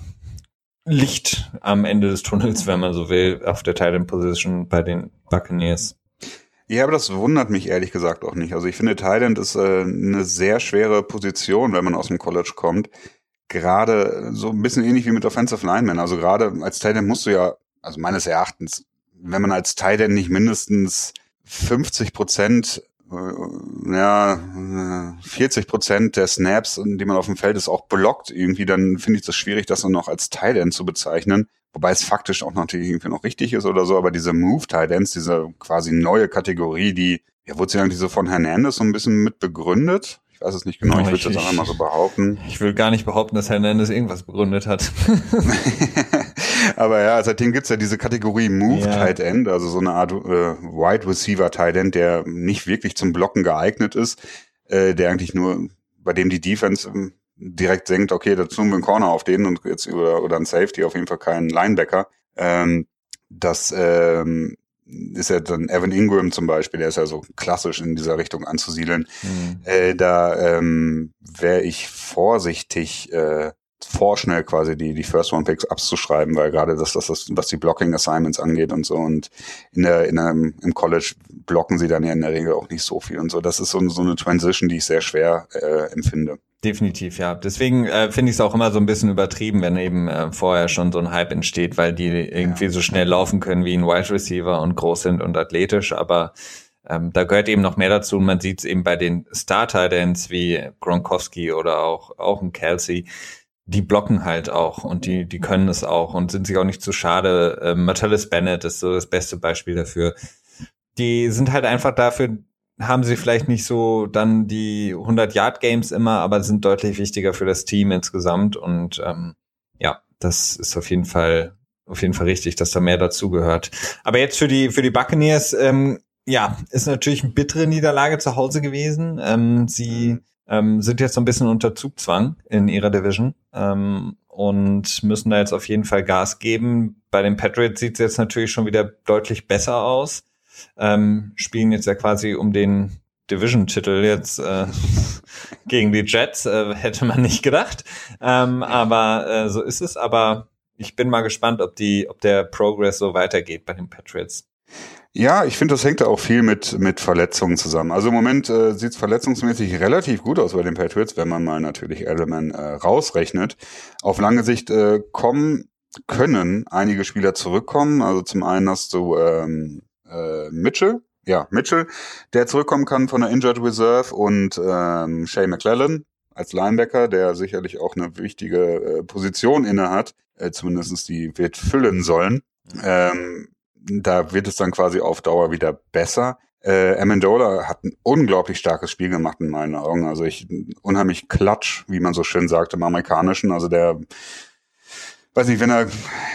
Licht am Ende des Tunnels, wenn man so will, auf der Titan Position bei den Buccaneers. Ja, aber das wundert mich ehrlich gesagt auch nicht. Also ich finde, Thailand ist äh, eine sehr schwere Position, wenn man aus dem College kommt. Gerade so ein bisschen ähnlich wie mit Offensive Linemen. Also gerade als Thailand musst du ja, also meines Erachtens, wenn man als Thailand nicht mindestens 50 Prozent äh, ja, 40 Prozent der Snaps, die man auf dem Feld ist, auch blockt irgendwie, dann finde ich das schwierig, das dann noch als Tight End zu bezeichnen. Wobei es faktisch auch natürlich irgendwie noch richtig ist oder so, aber diese Move Tight Ends, diese quasi neue Kategorie, die, ja, wurde sie eigentlich so von Hernandez so ein bisschen mit begründet? Ich weiß es nicht genau, ich würde es jetzt einfach mal so behaupten. Ich will gar nicht behaupten, dass Hernandez irgendwas begründet hat. Aber ja, seitdem gibt's ja diese Kategorie Move ja. Tight End, also so eine Art äh, Wide Receiver Tight End, der nicht wirklich zum Blocken geeignet ist, äh, der eigentlich nur, bei dem die Defense ähm, direkt denkt, okay, da tun wir einen Corner auf den und jetzt oder, oder ein Safety, auf jeden Fall keinen Linebacker. Ähm, das ähm, ist ja dann Evan Ingram zum Beispiel, der ist ja so klassisch in dieser Richtung anzusiedeln. Mhm. Äh, da ähm, wäre ich vorsichtig, äh, vorschnell quasi die, die First One Picks abzuschreiben, weil gerade das, das, das, was die Blocking Assignments angeht und so und in der, in der, im College blocken sie dann ja in der Regel auch nicht so viel und so. Das ist so, so eine Transition, die ich sehr schwer äh, empfinde. Definitiv, ja. Deswegen äh, finde ich es auch immer so ein bisschen übertrieben, wenn eben äh, vorher schon so ein Hype entsteht, weil die irgendwie ja. so schnell laufen können wie ein Wide Receiver und groß sind und athletisch, aber ähm, da gehört eben noch mehr dazu. Man sieht es eben bei den Star-Titans wie Gronkowski oder auch, auch ein Kelsey, die blocken halt auch und die, die können es auch und sind sich auch nicht zu schade. Ähm, Martellus Bennett ist so das beste Beispiel dafür. Die sind halt einfach dafür, haben sie vielleicht nicht so dann die 100-Yard-Games immer, aber sind deutlich wichtiger für das Team insgesamt und ähm, ja, das ist auf jeden Fall auf jeden Fall richtig, dass da mehr dazugehört. Aber jetzt für die für die Buccaneers, ähm, ja, ist natürlich eine bittere Niederlage zu Hause gewesen. Ähm, sie ähm, sind jetzt so ein bisschen unter Zugzwang in ihrer Division ähm, und müssen da jetzt auf jeden Fall Gas geben. Bei den Patriots sieht es jetzt natürlich schon wieder deutlich besser aus. Ähm, spielen jetzt ja quasi um den Division-Titel jetzt äh, gegen die Jets, äh, hätte man nicht gedacht. Ähm, aber äh, so ist es. Aber ich bin mal gespannt, ob die, ob der Progress so weitergeht bei den Patriots. Ja, ich finde, das hängt da auch viel mit, mit Verletzungen zusammen. Also im Moment äh, sieht es verletzungsmäßig relativ gut aus bei den Patriots, wenn man mal natürlich Edelman äh, rausrechnet. Auf lange Sicht äh, kommen können einige Spieler zurückkommen. Also zum einen hast du ähm, äh, Mitchell, ja, Mitchell, der zurückkommen kann von der Injured Reserve und ähm, Shay McClellan als Linebacker, der sicherlich auch eine wichtige äh, Position inne hat, äh, zumindest die wird füllen sollen. Ähm, da wird es dann quasi auf Dauer wieder besser. Äh, Amendola hat ein unglaublich starkes Spiel gemacht in meinen Augen. Also ich unheimlich klatsch, wie man so schön sagt im Amerikanischen. Also der weiß nicht, wenn er,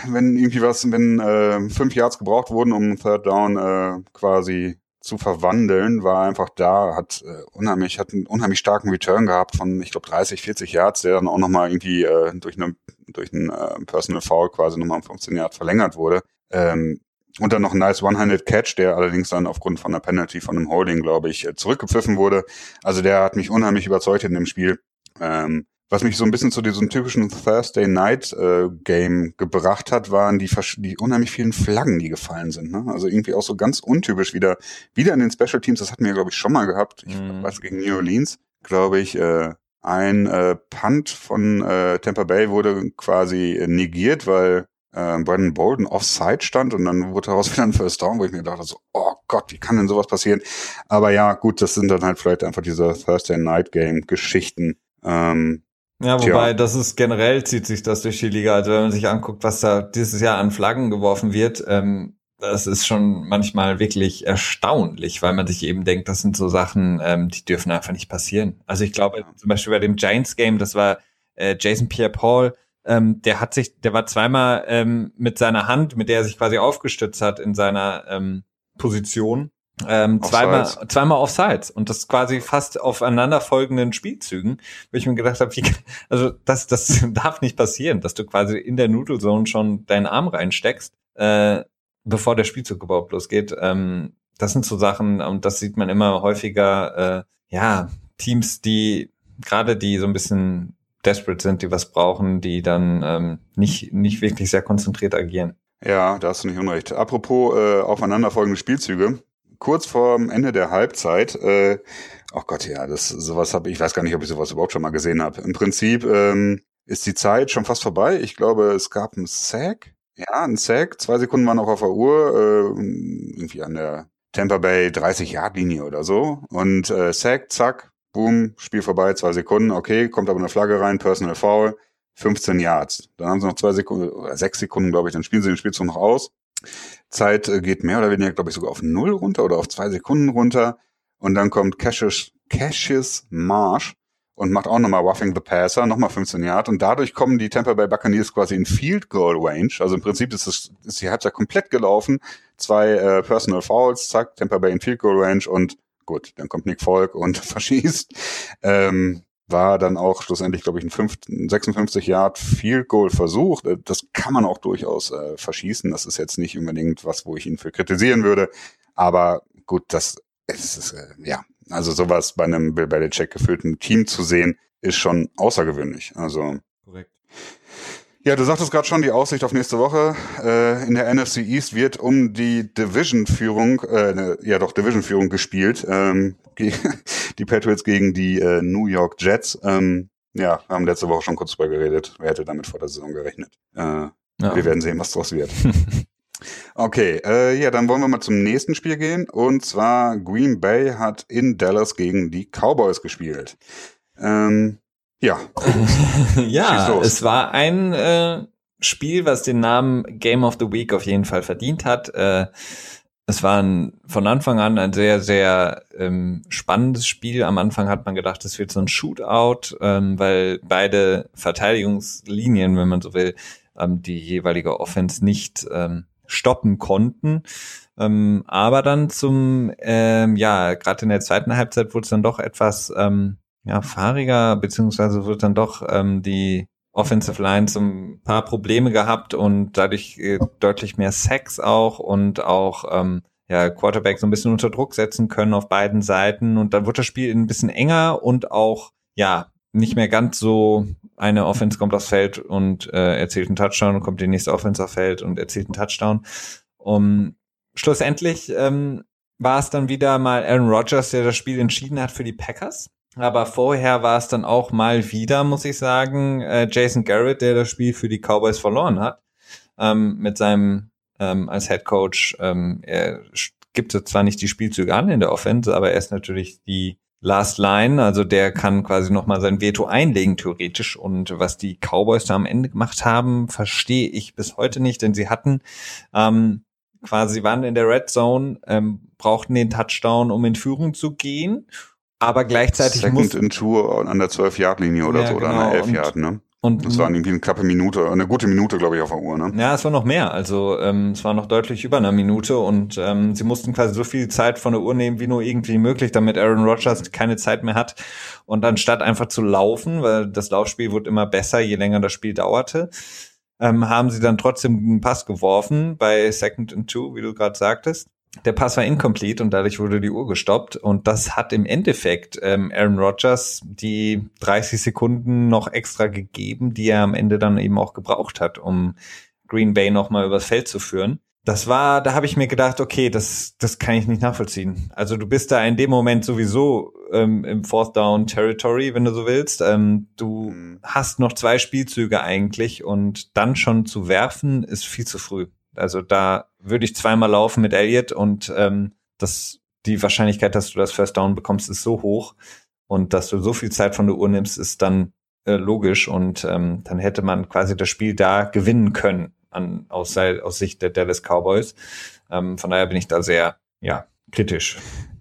wenn irgendwie was, wenn äh, fünf Yards gebraucht wurden, um Third Down äh, quasi zu verwandeln, war einfach da, hat äh, unheimlich, hat einen unheimlich starken Return gehabt von, ich glaube, 30, 40 Yards, der dann auch nochmal irgendwie äh, durch eine durch einen äh, Personal Foul quasi nochmal um 15 Yards verlängert wurde. Ähm, und dann noch ein nice One-Handed Catch, der allerdings dann aufgrund von einer Penalty von einem Holding, glaube ich, äh, zurückgepfiffen wurde. Also der hat mich unheimlich überzeugt in dem Spiel. Ähm, was mich so ein bisschen zu diesem typischen Thursday Night äh, Game gebracht hat, waren die, die unheimlich vielen Flaggen, die gefallen sind. Ne? Also irgendwie auch so ganz untypisch wieder, wieder in den Special Teams. Das hatten wir, glaube ich, schon mal gehabt. Ich mm. weiß, gegen New Orleans glaube ich, äh, ein äh, Punt von äh, Tampa Bay wurde quasi negiert, weil äh, Brandon Bolden offside stand und dann wurde daraus wieder ein First Down, wo ich mir dachte so, oh Gott, wie kann denn sowas passieren? Aber ja, gut, das sind dann halt vielleicht einfach diese Thursday Night Game Geschichten. Ähm, ja, wobei, Tja. das ist generell zieht sich das durch die Liga. Also wenn man sich anguckt, was da dieses Jahr an Flaggen geworfen wird, ähm, das ist schon manchmal wirklich erstaunlich, weil man sich eben denkt, das sind so Sachen, ähm, die dürfen einfach nicht passieren. Also ich glaube, zum Beispiel bei dem Giants-Game, das war äh, Jason Pierre-Paul, ähm, der hat sich, der war zweimal ähm, mit seiner Hand, mit der er sich quasi aufgestützt hat in seiner ähm, Position, ähm, zweimal, zweimal Offsides und das quasi fast aufeinanderfolgenden Spielzügen, wo ich mir gedacht habe, wie, also das, das darf nicht passieren, dass du quasi in der Noodle Zone schon deinen Arm reinsteckst, äh, bevor der Spielzug überhaupt losgeht. Ähm, das sind so Sachen und das sieht man immer häufiger, äh, ja, Teams, die gerade die so ein bisschen desperate sind, die was brauchen, die dann ähm, nicht, nicht wirklich sehr konzentriert agieren. Ja, da hast du nicht unrecht. Apropos äh, aufeinanderfolgende Spielzüge, kurz vorm Ende der Halbzeit, äh, oh Gott, ja, das sowas habe ich weiß gar nicht, ob ich sowas überhaupt schon mal gesehen habe. Im Prinzip ähm, ist die Zeit schon fast vorbei. Ich glaube, es gab einen Sack. Ja, ein Sack. Zwei Sekunden waren auch auf der Uhr, äh, irgendwie an der Tampa Bay 30 Yard Linie oder so. Und äh, Sack, zack, boom, Spiel vorbei, zwei Sekunden. Okay, kommt aber eine Flagge rein, Personal Foul, 15 Yards. Dann haben sie noch zwei Sekunden, oder sechs Sekunden, glaube ich. Dann spielen sie den Spielzug noch aus. Zeit äh, geht mehr oder weniger, glaube ich, sogar auf null runter oder auf zwei Sekunden runter. Und dann kommt Cassius, Cassius Marsh und macht auch nochmal Roughing the Passer, nochmal 15 Yard. Und dadurch kommen die Tampa Bay Buccaneers quasi in Field Goal Range. Also im Prinzip ist, es, ist die Halbzeit komplett gelaufen. Zwei äh, Personal Fouls, zack, Tampa Bay in Field Goal Range und gut, dann kommt Nick Folk und verschießt. Ähm, war dann auch schlussendlich, glaube ich, ein 56 Yard Field Goal Versuch. Äh, das kann man auch durchaus äh, verschießen. Das ist jetzt nicht unbedingt was, wo ich ihn für kritisieren würde. Aber gut, das ist, äh, ja, also sowas bei einem Bill Belichick gefüllten Team zu sehen, ist schon außergewöhnlich. Also. Korrekt. Ja, du sagtest gerade schon, die Aussicht auf nächste Woche äh, in der NFC East wird um die Division-Führung, äh, ja doch Division-Führung gespielt. Ähm, die Patriots gegen die äh, New York Jets. Ähm, ja, haben letzte Woche schon kurz drüber geredet. Wer hätte damit vor der Saison gerechnet? Äh, ja. Wir werden sehen, was draus wird. okay, äh, ja, dann wollen wir mal zum nächsten Spiel gehen. Und zwar Green Bay hat in Dallas gegen die Cowboys gespielt. Ähm, ja. ja, es war ein äh, Spiel, was den Namen Game of the Week auf jeden Fall verdient hat. Äh, es war ein, von Anfang an ein sehr, sehr ähm, spannendes Spiel. Am Anfang hat man gedacht, es wird so ein Shootout, ähm, weil beide Verteidigungslinien, wenn man so will, ähm, die jeweilige Offense nicht ähm, stoppen konnten. Ähm, aber dann zum, ähm, ja, gerade in der zweiten Halbzeit wurde es dann doch etwas ähm, ja, fahriger, beziehungsweise wird dann doch ähm, die Offensive Line ein paar Probleme gehabt und dadurch äh, deutlich mehr Sex auch und auch ähm, ja, Quarterback so ein bisschen unter Druck setzen können auf beiden Seiten und dann wird das Spiel ein bisschen enger und auch ja nicht mehr ganz so eine Offense kommt aufs Feld und äh, erzielt einen Touchdown und kommt die nächste Offense aufs Feld und erzielt einen Touchdown. Um schlussendlich ähm, war es dann wieder mal Aaron Rodgers, der das Spiel entschieden hat für die Packers. Aber vorher war es dann auch mal wieder, muss ich sagen, äh, Jason Garrett, der das Spiel für die Cowboys verloren hat. Ähm, mit seinem ähm, als Head Coach. Ähm, er gibt zwar nicht die Spielzüge an in der Offense, aber er ist natürlich die Last Line, also der kann quasi nochmal sein Veto einlegen, theoretisch. Und was die Cowboys da am Ende gemacht haben, verstehe ich bis heute nicht, denn sie hatten ähm, quasi waren in der Red Zone, ähm, brauchten den Touchdown, um in Führung zu gehen aber gleichzeitig Second muss in Tour an der 12-Yard-Linie oder ja, so, oder genau. an der 11-Yard, ne? Und das war irgendwie eine knappe Minute, eine gute Minute, glaube ich, auf der Uhr, ne? Ja, es war noch mehr. Also ähm, es war noch deutlich über einer Minute und ähm, sie mussten quasi so viel Zeit von der Uhr nehmen, wie nur irgendwie möglich, damit Aaron Rodgers keine Zeit mehr hat. Und anstatt einfach zu laufen, weil das Laufspiel wurde immer besser, je länger das Spiel dauerte, ähm, haben sie dann trotzdem einen Pass geworfen bei Second and Two, wie du gerade sagtest der Pass war incomplete und dadurch wurde die Uhr gestoppt. Und das hat im Endeffekt ähm, Aaron Rodgers die 30 Sekunden noch extra gegeben, die er am Ende dann eben auch gebraucht hat, um Green Bay nochmal übers Feld zu führen. das war, da habe ich mir gedacht, okay, das, das kann ich nicht nachvollziehen. Also du bist da in dem Moment sowieso ähm, im Fourth Down Territory, wenn du so willst. Ähm, du mhm. hast noch zwei Spielzüge eigentlich und dann schon zu werfen ist viel zu früh. Also da würde ich zweimal laufen mit Elliott und ähm, das, die Wahrscheinlichkeit, dass du das First Down bekommst, ist so hoch und dass du so viel Zeit von der Uhr nimmst, ist dann äh, logisch und ähm, dann hätte man quasi das Spiel da gewinnen können an, aus, aus Sicht der Dallas Cowboys. Ähm, von daher bin ich da sehr, ja, kritisch.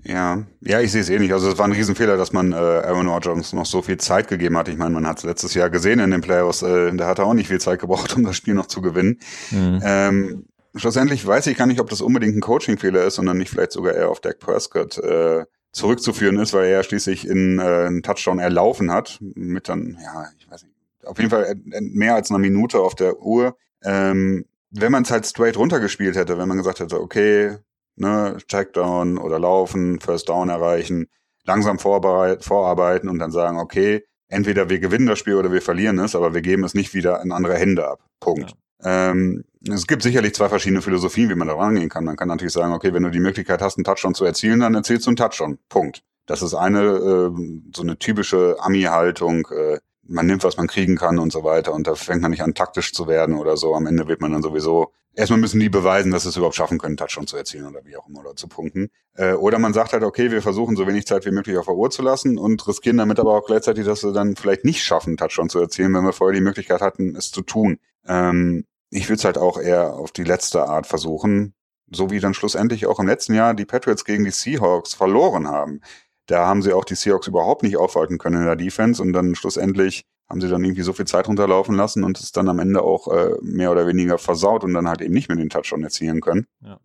Ja, ja, ich sehe es eh nicht. Also es war ein Riesenfehler, dass man äh, Aaron Rodgers noch so viel Zeit gegeben hat. Ich meine, man hat es letztes Jahr gesehen in den Playoffs, äh, der hatte auch nicht viel Zeit gebraucht, um das Spiel noch zu gewinnen. Mhm. Ähm, schlussendlich weiß ich gar nicht, ob das unbedingt ein Coaching-Fehler ist, sondern nicht vielleicht sogar eher auf Dak Prescott äh, zurückzuführen ist, weil er schließlich in äh, einen Touchdown erlaufen hat, mit dann, ja, ich weiß nicht, auf jeden Fall mehr als einer Minute auf der Uhr. Ähm, wenn man es halt straight runtergespielt hätte, wenn man gesagt hätte, okay, ne, Checkdown oder laufen, First Down erreichen, langsam vorarbeiten und dann sagen, okay, entweder wir gewinnen das Spiel oder wir verlieren es, aber wir geben es nicht wieder in andere Hände ab. Punkt. Ja. Ähm, es gibt sicherlich zwei verschiedene Philosophien, wie man da rangehen kann. Man kann natürlich sagen, okay, wenn du die Möglichkeit hast, einen Touchdown zu erzielen, dann erzielst du einen Touchdown. Punkt. Das ist eine äh, so eine typische Ami-Haltung. Äh, man nimmt, was man kriegen kann und so weiter. Und da fängt man nicht an, taktisch zu werden oder so. Am Ende wird man dann sowieso, erstmal müssen die beweisen, dass sie es überhaupt schaffen können, Touchdown zu erzielen oder wie auch immer oder zu punkten. Äh, oder man sagt halt, okay, wir versuchen so wenig Zeit wie möglich auf der Uhr zu lassen und riskieren damit aber auch gleichzeitig, dass wir dann vielleicht nicht schaffen, Touchdown zu erzielen, wenn wir vorher die Möglichkeit hatten, es zu tun. Ähm, ich würde es halt auch eher auf die letzte Art versuchen, so wie dann schlussendlich auch im letzten Jahr die Patriots gegen die Seahawks verloren haben. Da haben sie auch die Seahawks überhaupt nicht aufhalten können in der Defense und dann schlussendlich haben sie dann irgendwie so viel Zeit runterlaufen lassen und es dann am Ende auch äh, mehr oder weniger versaut und dann halt eben nicht mehr den Touchdown erzielen können. Ja.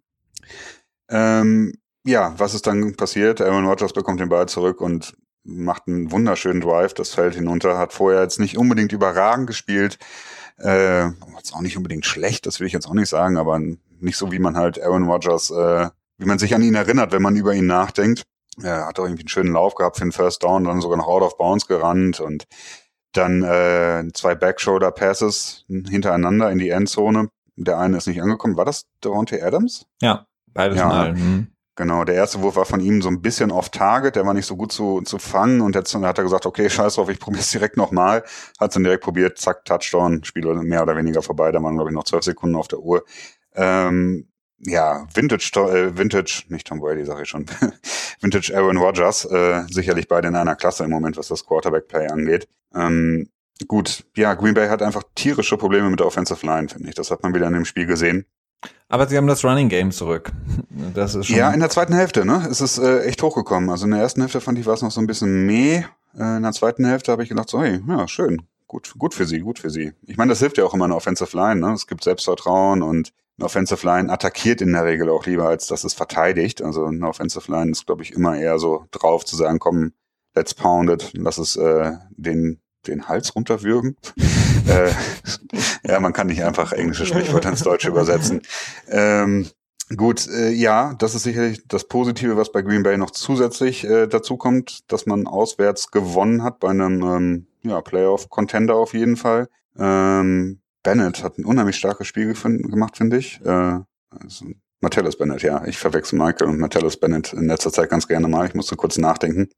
Ähm, ja, was ist dann passiert? Aaron Rodgers bekommt den Ball zurück und macht einen wunderschönen Drive, das Feld hinunter, hat vorher jetzt nicht unbedingt überragend gespielt, äh, jetzt auch nicht unbedingt schlecht, das will ich jetzt auch nicht sagen, aber nicht so, wie man halt Aaron Rodgers, äh, wie man sich an ihn erinnert, wenn man über ihn nachdenkt. Er hat auch irgendwie einen schönen Lauf gehabt für den First Down, dann sogar noch out of bounds gerannt und dann äh, zwei Backshoulder Passes hintereinander in die Endzone. Der eine ist nicht angekommen. War das Devontae Adams? Ja, beides ja, mal. Mhm. Genau, der erste Wurf war von ihm so ein bisschen off-target, der war nicht so gut zu, zu fangen und jetzt hat er gesagt, okay, scheiß drauf, ich probiere es direkt nochmal. Hat es dann direkt probiert, zack, Touchdown, Spiel mehr oder weniger vorbei, da waren, glaube ich, noch zwölf Sekunden auf der Uhr. Ähm, ja, Vintage, äh, Vintage, nicht Tom Brady, sage ich schon, Vintage Aaron Rodgers, äh, sicherlich beide in einer Klasse im Moment, was das Quarterback-Play angeht. Ähm, gut, ja, Green Bay hat einfach tierische Probleme mit der Offensive Line, finde ich. Das hat man wieder in dem Spiel gesehen. Aber sie haben das Running Game zurück. Das ist schon ja, in der zweiten Hälfte, ne? Es ist äh, echt hochgekommen. Also in der ersten Hälfte fand ich war es noch so ein bisschen meh. Äh, in der zweiten Hälfte habe ich gedacht, so, hey, ja, schön. Gut, gut für sie, gut für sie. Ich meine, das hilft ja auch immer in der Offensive Line, ne? Es gibt Selbstvertrauen und eine Offensive Line attackiert in der Regel auch lieber, als dass es verteidigt. Also eine Offensive Line ist, glaube ich, immer eher so drauf zu sagen, komm, let's pound it, lass es äh, den den Hals runterwürgen. äh, ja, man kann nicht einfach englische Sprichwörter ins Deutsche übersetzen. Ähm, gut, äh, ja, das ist sicherlich das Positive, was bei Green Bay noch zusätzlich äh, dazu kommt, dass man auswärts gewonnen hat bei einem ähm, ja, Playoff-Contender auf jeden Fall. Ähm, Bennett hat ein unheimlich starkes Spiel gemacht, finde ich. Äh, also Martellus Bennett, ja. Ich verwechsel Michael und Martellus Bennett in letzter Zeit ganz gerne mal. Ich musste kurz nachdenken.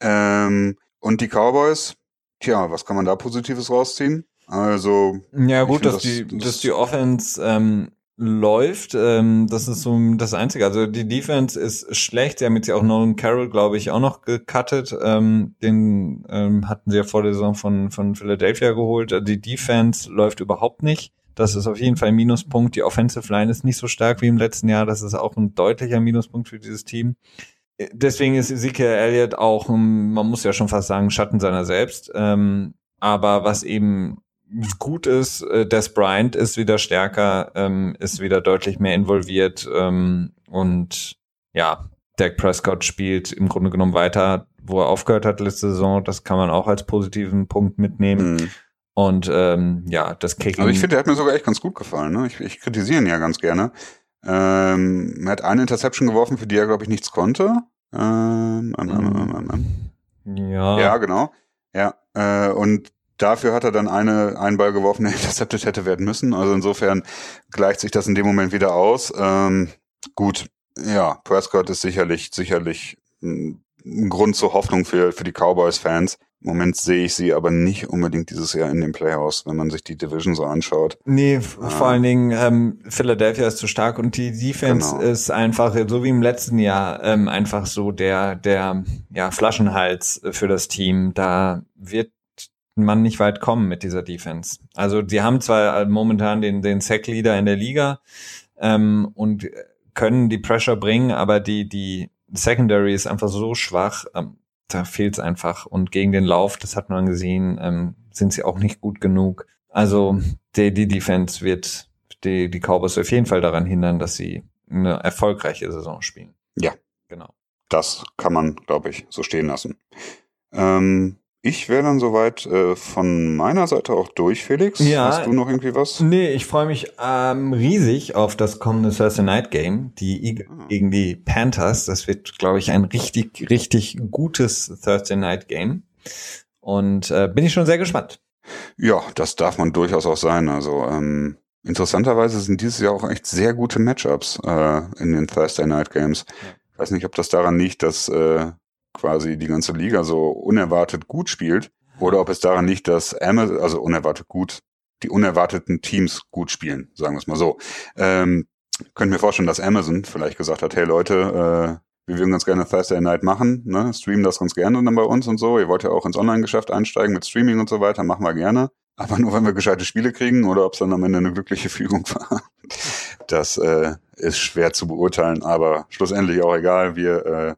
Ähm, und die Cowboys, tja, was kann man da Positives rausziehen? Also. Ja, gut, dass, das, die, das dass die Offense ähm, läuft. Ähm, das ist so das Einzige. Also die Defense ist schlecht. Sie haben jetzt ja auch Nolan Carroll, glaube ich, auch noch gecuttet. Ähm, den ähm, hatten sie ja vor der Saison von, von Philadelphia geholt. Also die Defense läuft überhaupt nicht. Das ist auf jeden Fall ein Minuspunkt. Die Offensive Line ist nicht so stark wie im letzten Jahr. Das ist auch ein deutlicher Minuspunkt für dieses Team. Deswegen ist Ezekiel Elliott auch, man muss ja schon fast sagen, Schatten seiner selbst. Ähm, aber was eben gut ist, äh, Des Bryant ist wieder stärker, ähm, ist wieder deutlich mehr involviert ähm, und ja, Dak Prescott spielt im Grunde genommen weiter, wo er aufgehört hat letzte Saison. Das kann man auch als positiven Punkt mitnehmen. Mhm. Und ähm, ja, das Kicking. Aber ich finde, der hat mir sogar echt ganz gut gefallen. Ne? Ich, ich kritisiere ihn ja ganz gerne. Ähm, er hat eine Interception geworfen, für die er, glaube ich, nichts konnte. Ähm, ähm, ähm, ähm, ja. Ja, genau. Ja. Äh, und Dafür hat er dann eine, einen Ball geworfen, der intercepted hätte werden müssen. Also insofern gleicht sich das in dem Moment wieder aus. Ähm, gut, ja, Prescott ist sicherlich, sicherlich ein Grund zur Hoffnung für, für die Cowboys-Fans. Im Moment sehe ich sie aber nicht unbedingt dieses Jahr in den Playoffs, wenn man sich die Division so anschaut. Nee, ah. vor allen Dingen ähm, Philadelphia ist zu stark und die Defense genau. ist einfach, so wie im letzten Jahr, ähm, einfach so der, der ja, Flaschenhals für das Team. Da wird man nicht weit kommen mit dieser Defense. Also die haben zwar momentan den, den Sack-Leader in der Liga ähm, und können die Pressure bringen, aber die, die Secondary ist einfach so schwach. Ähm, da fehlt es einfach. Und gegen den Lauf, das hat man gesehen, ähm, sind sie auch nicht gut genug. Also die, die Defense wird die, die Cowboys auf jeden Fall daran hindern, dass sie eine erfolgreiche Saison spielen. Ja. Genau. Das kann man, glaube ich, so stehen lassen. Ähm, ich wäre dann soweit äh, von meiner Seite auch durch, Felix. Ja, Hast du noch irgendwie was? Nee, ich freue mich ähm, riesig auf das kommende Thursday Night Game, die Eagles ah. gegen die Panthers. Das wird, glaube ich, ein richtig, richtig gutes Thursday Night Game. Und äh, bin ich schon sehr gespannt. Ja, das darf man durchaus auch sein. Also ähm, interessanterweise sind dieses Jahr auch echt sehr gute Matchups äh, in den Thursday Night Games. Ja. Ich weiß nicht, ob das daran liegt, dass äh, quasi die ganze Liga so unerwartet gut spielt oder ob es daran liegt, dass Amazon, also unerwartet gut, die unerwarteten Teams gut spielen, sagen wir es mal so. Ähm, könnte mir vorstellen, dass Amazon vielleicht gesagt hat, hey Leute, äh, wir würden ganz gerne Thursday Night machen, ne? streamen das ganz gerne dann bei uns und so. Ihr wollt ja auch ins Online-Geschäft einsteigen mit Streaming und so weiter, machen wir gerne. Aber nur, wenn wir gescheite Spiele kriegen oder ob es dann am Ende eine glückliche Fügung war. Das äh, ist schwer zu beurteilen, aber schlussendlich auch egal. Wir äh,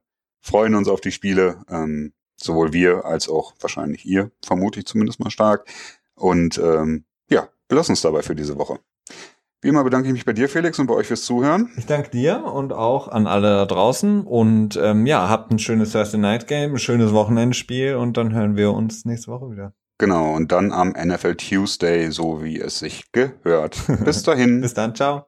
freuen uns auf die Spiele, ähm, sowohl wir als auch wahrscheinlich ihr, vermute ich zumindest mal stark. Und ähm, ja, belassen uns dabei für diese Woche. Wie immer bedanke ich mich bei dir, Felix, und bei euch fürs Zuhören. Ich danke dir und auch an alle da draußen. Und ähm, ja, habt ein schönes Thursday Night Game, ein schönes Wochenendspiel und dann hören wir uns nächste Woche wieder. Genau, und dann am NFL Tuesday, so wie es sich gehört. Bis dahin. Bis dann, ciao.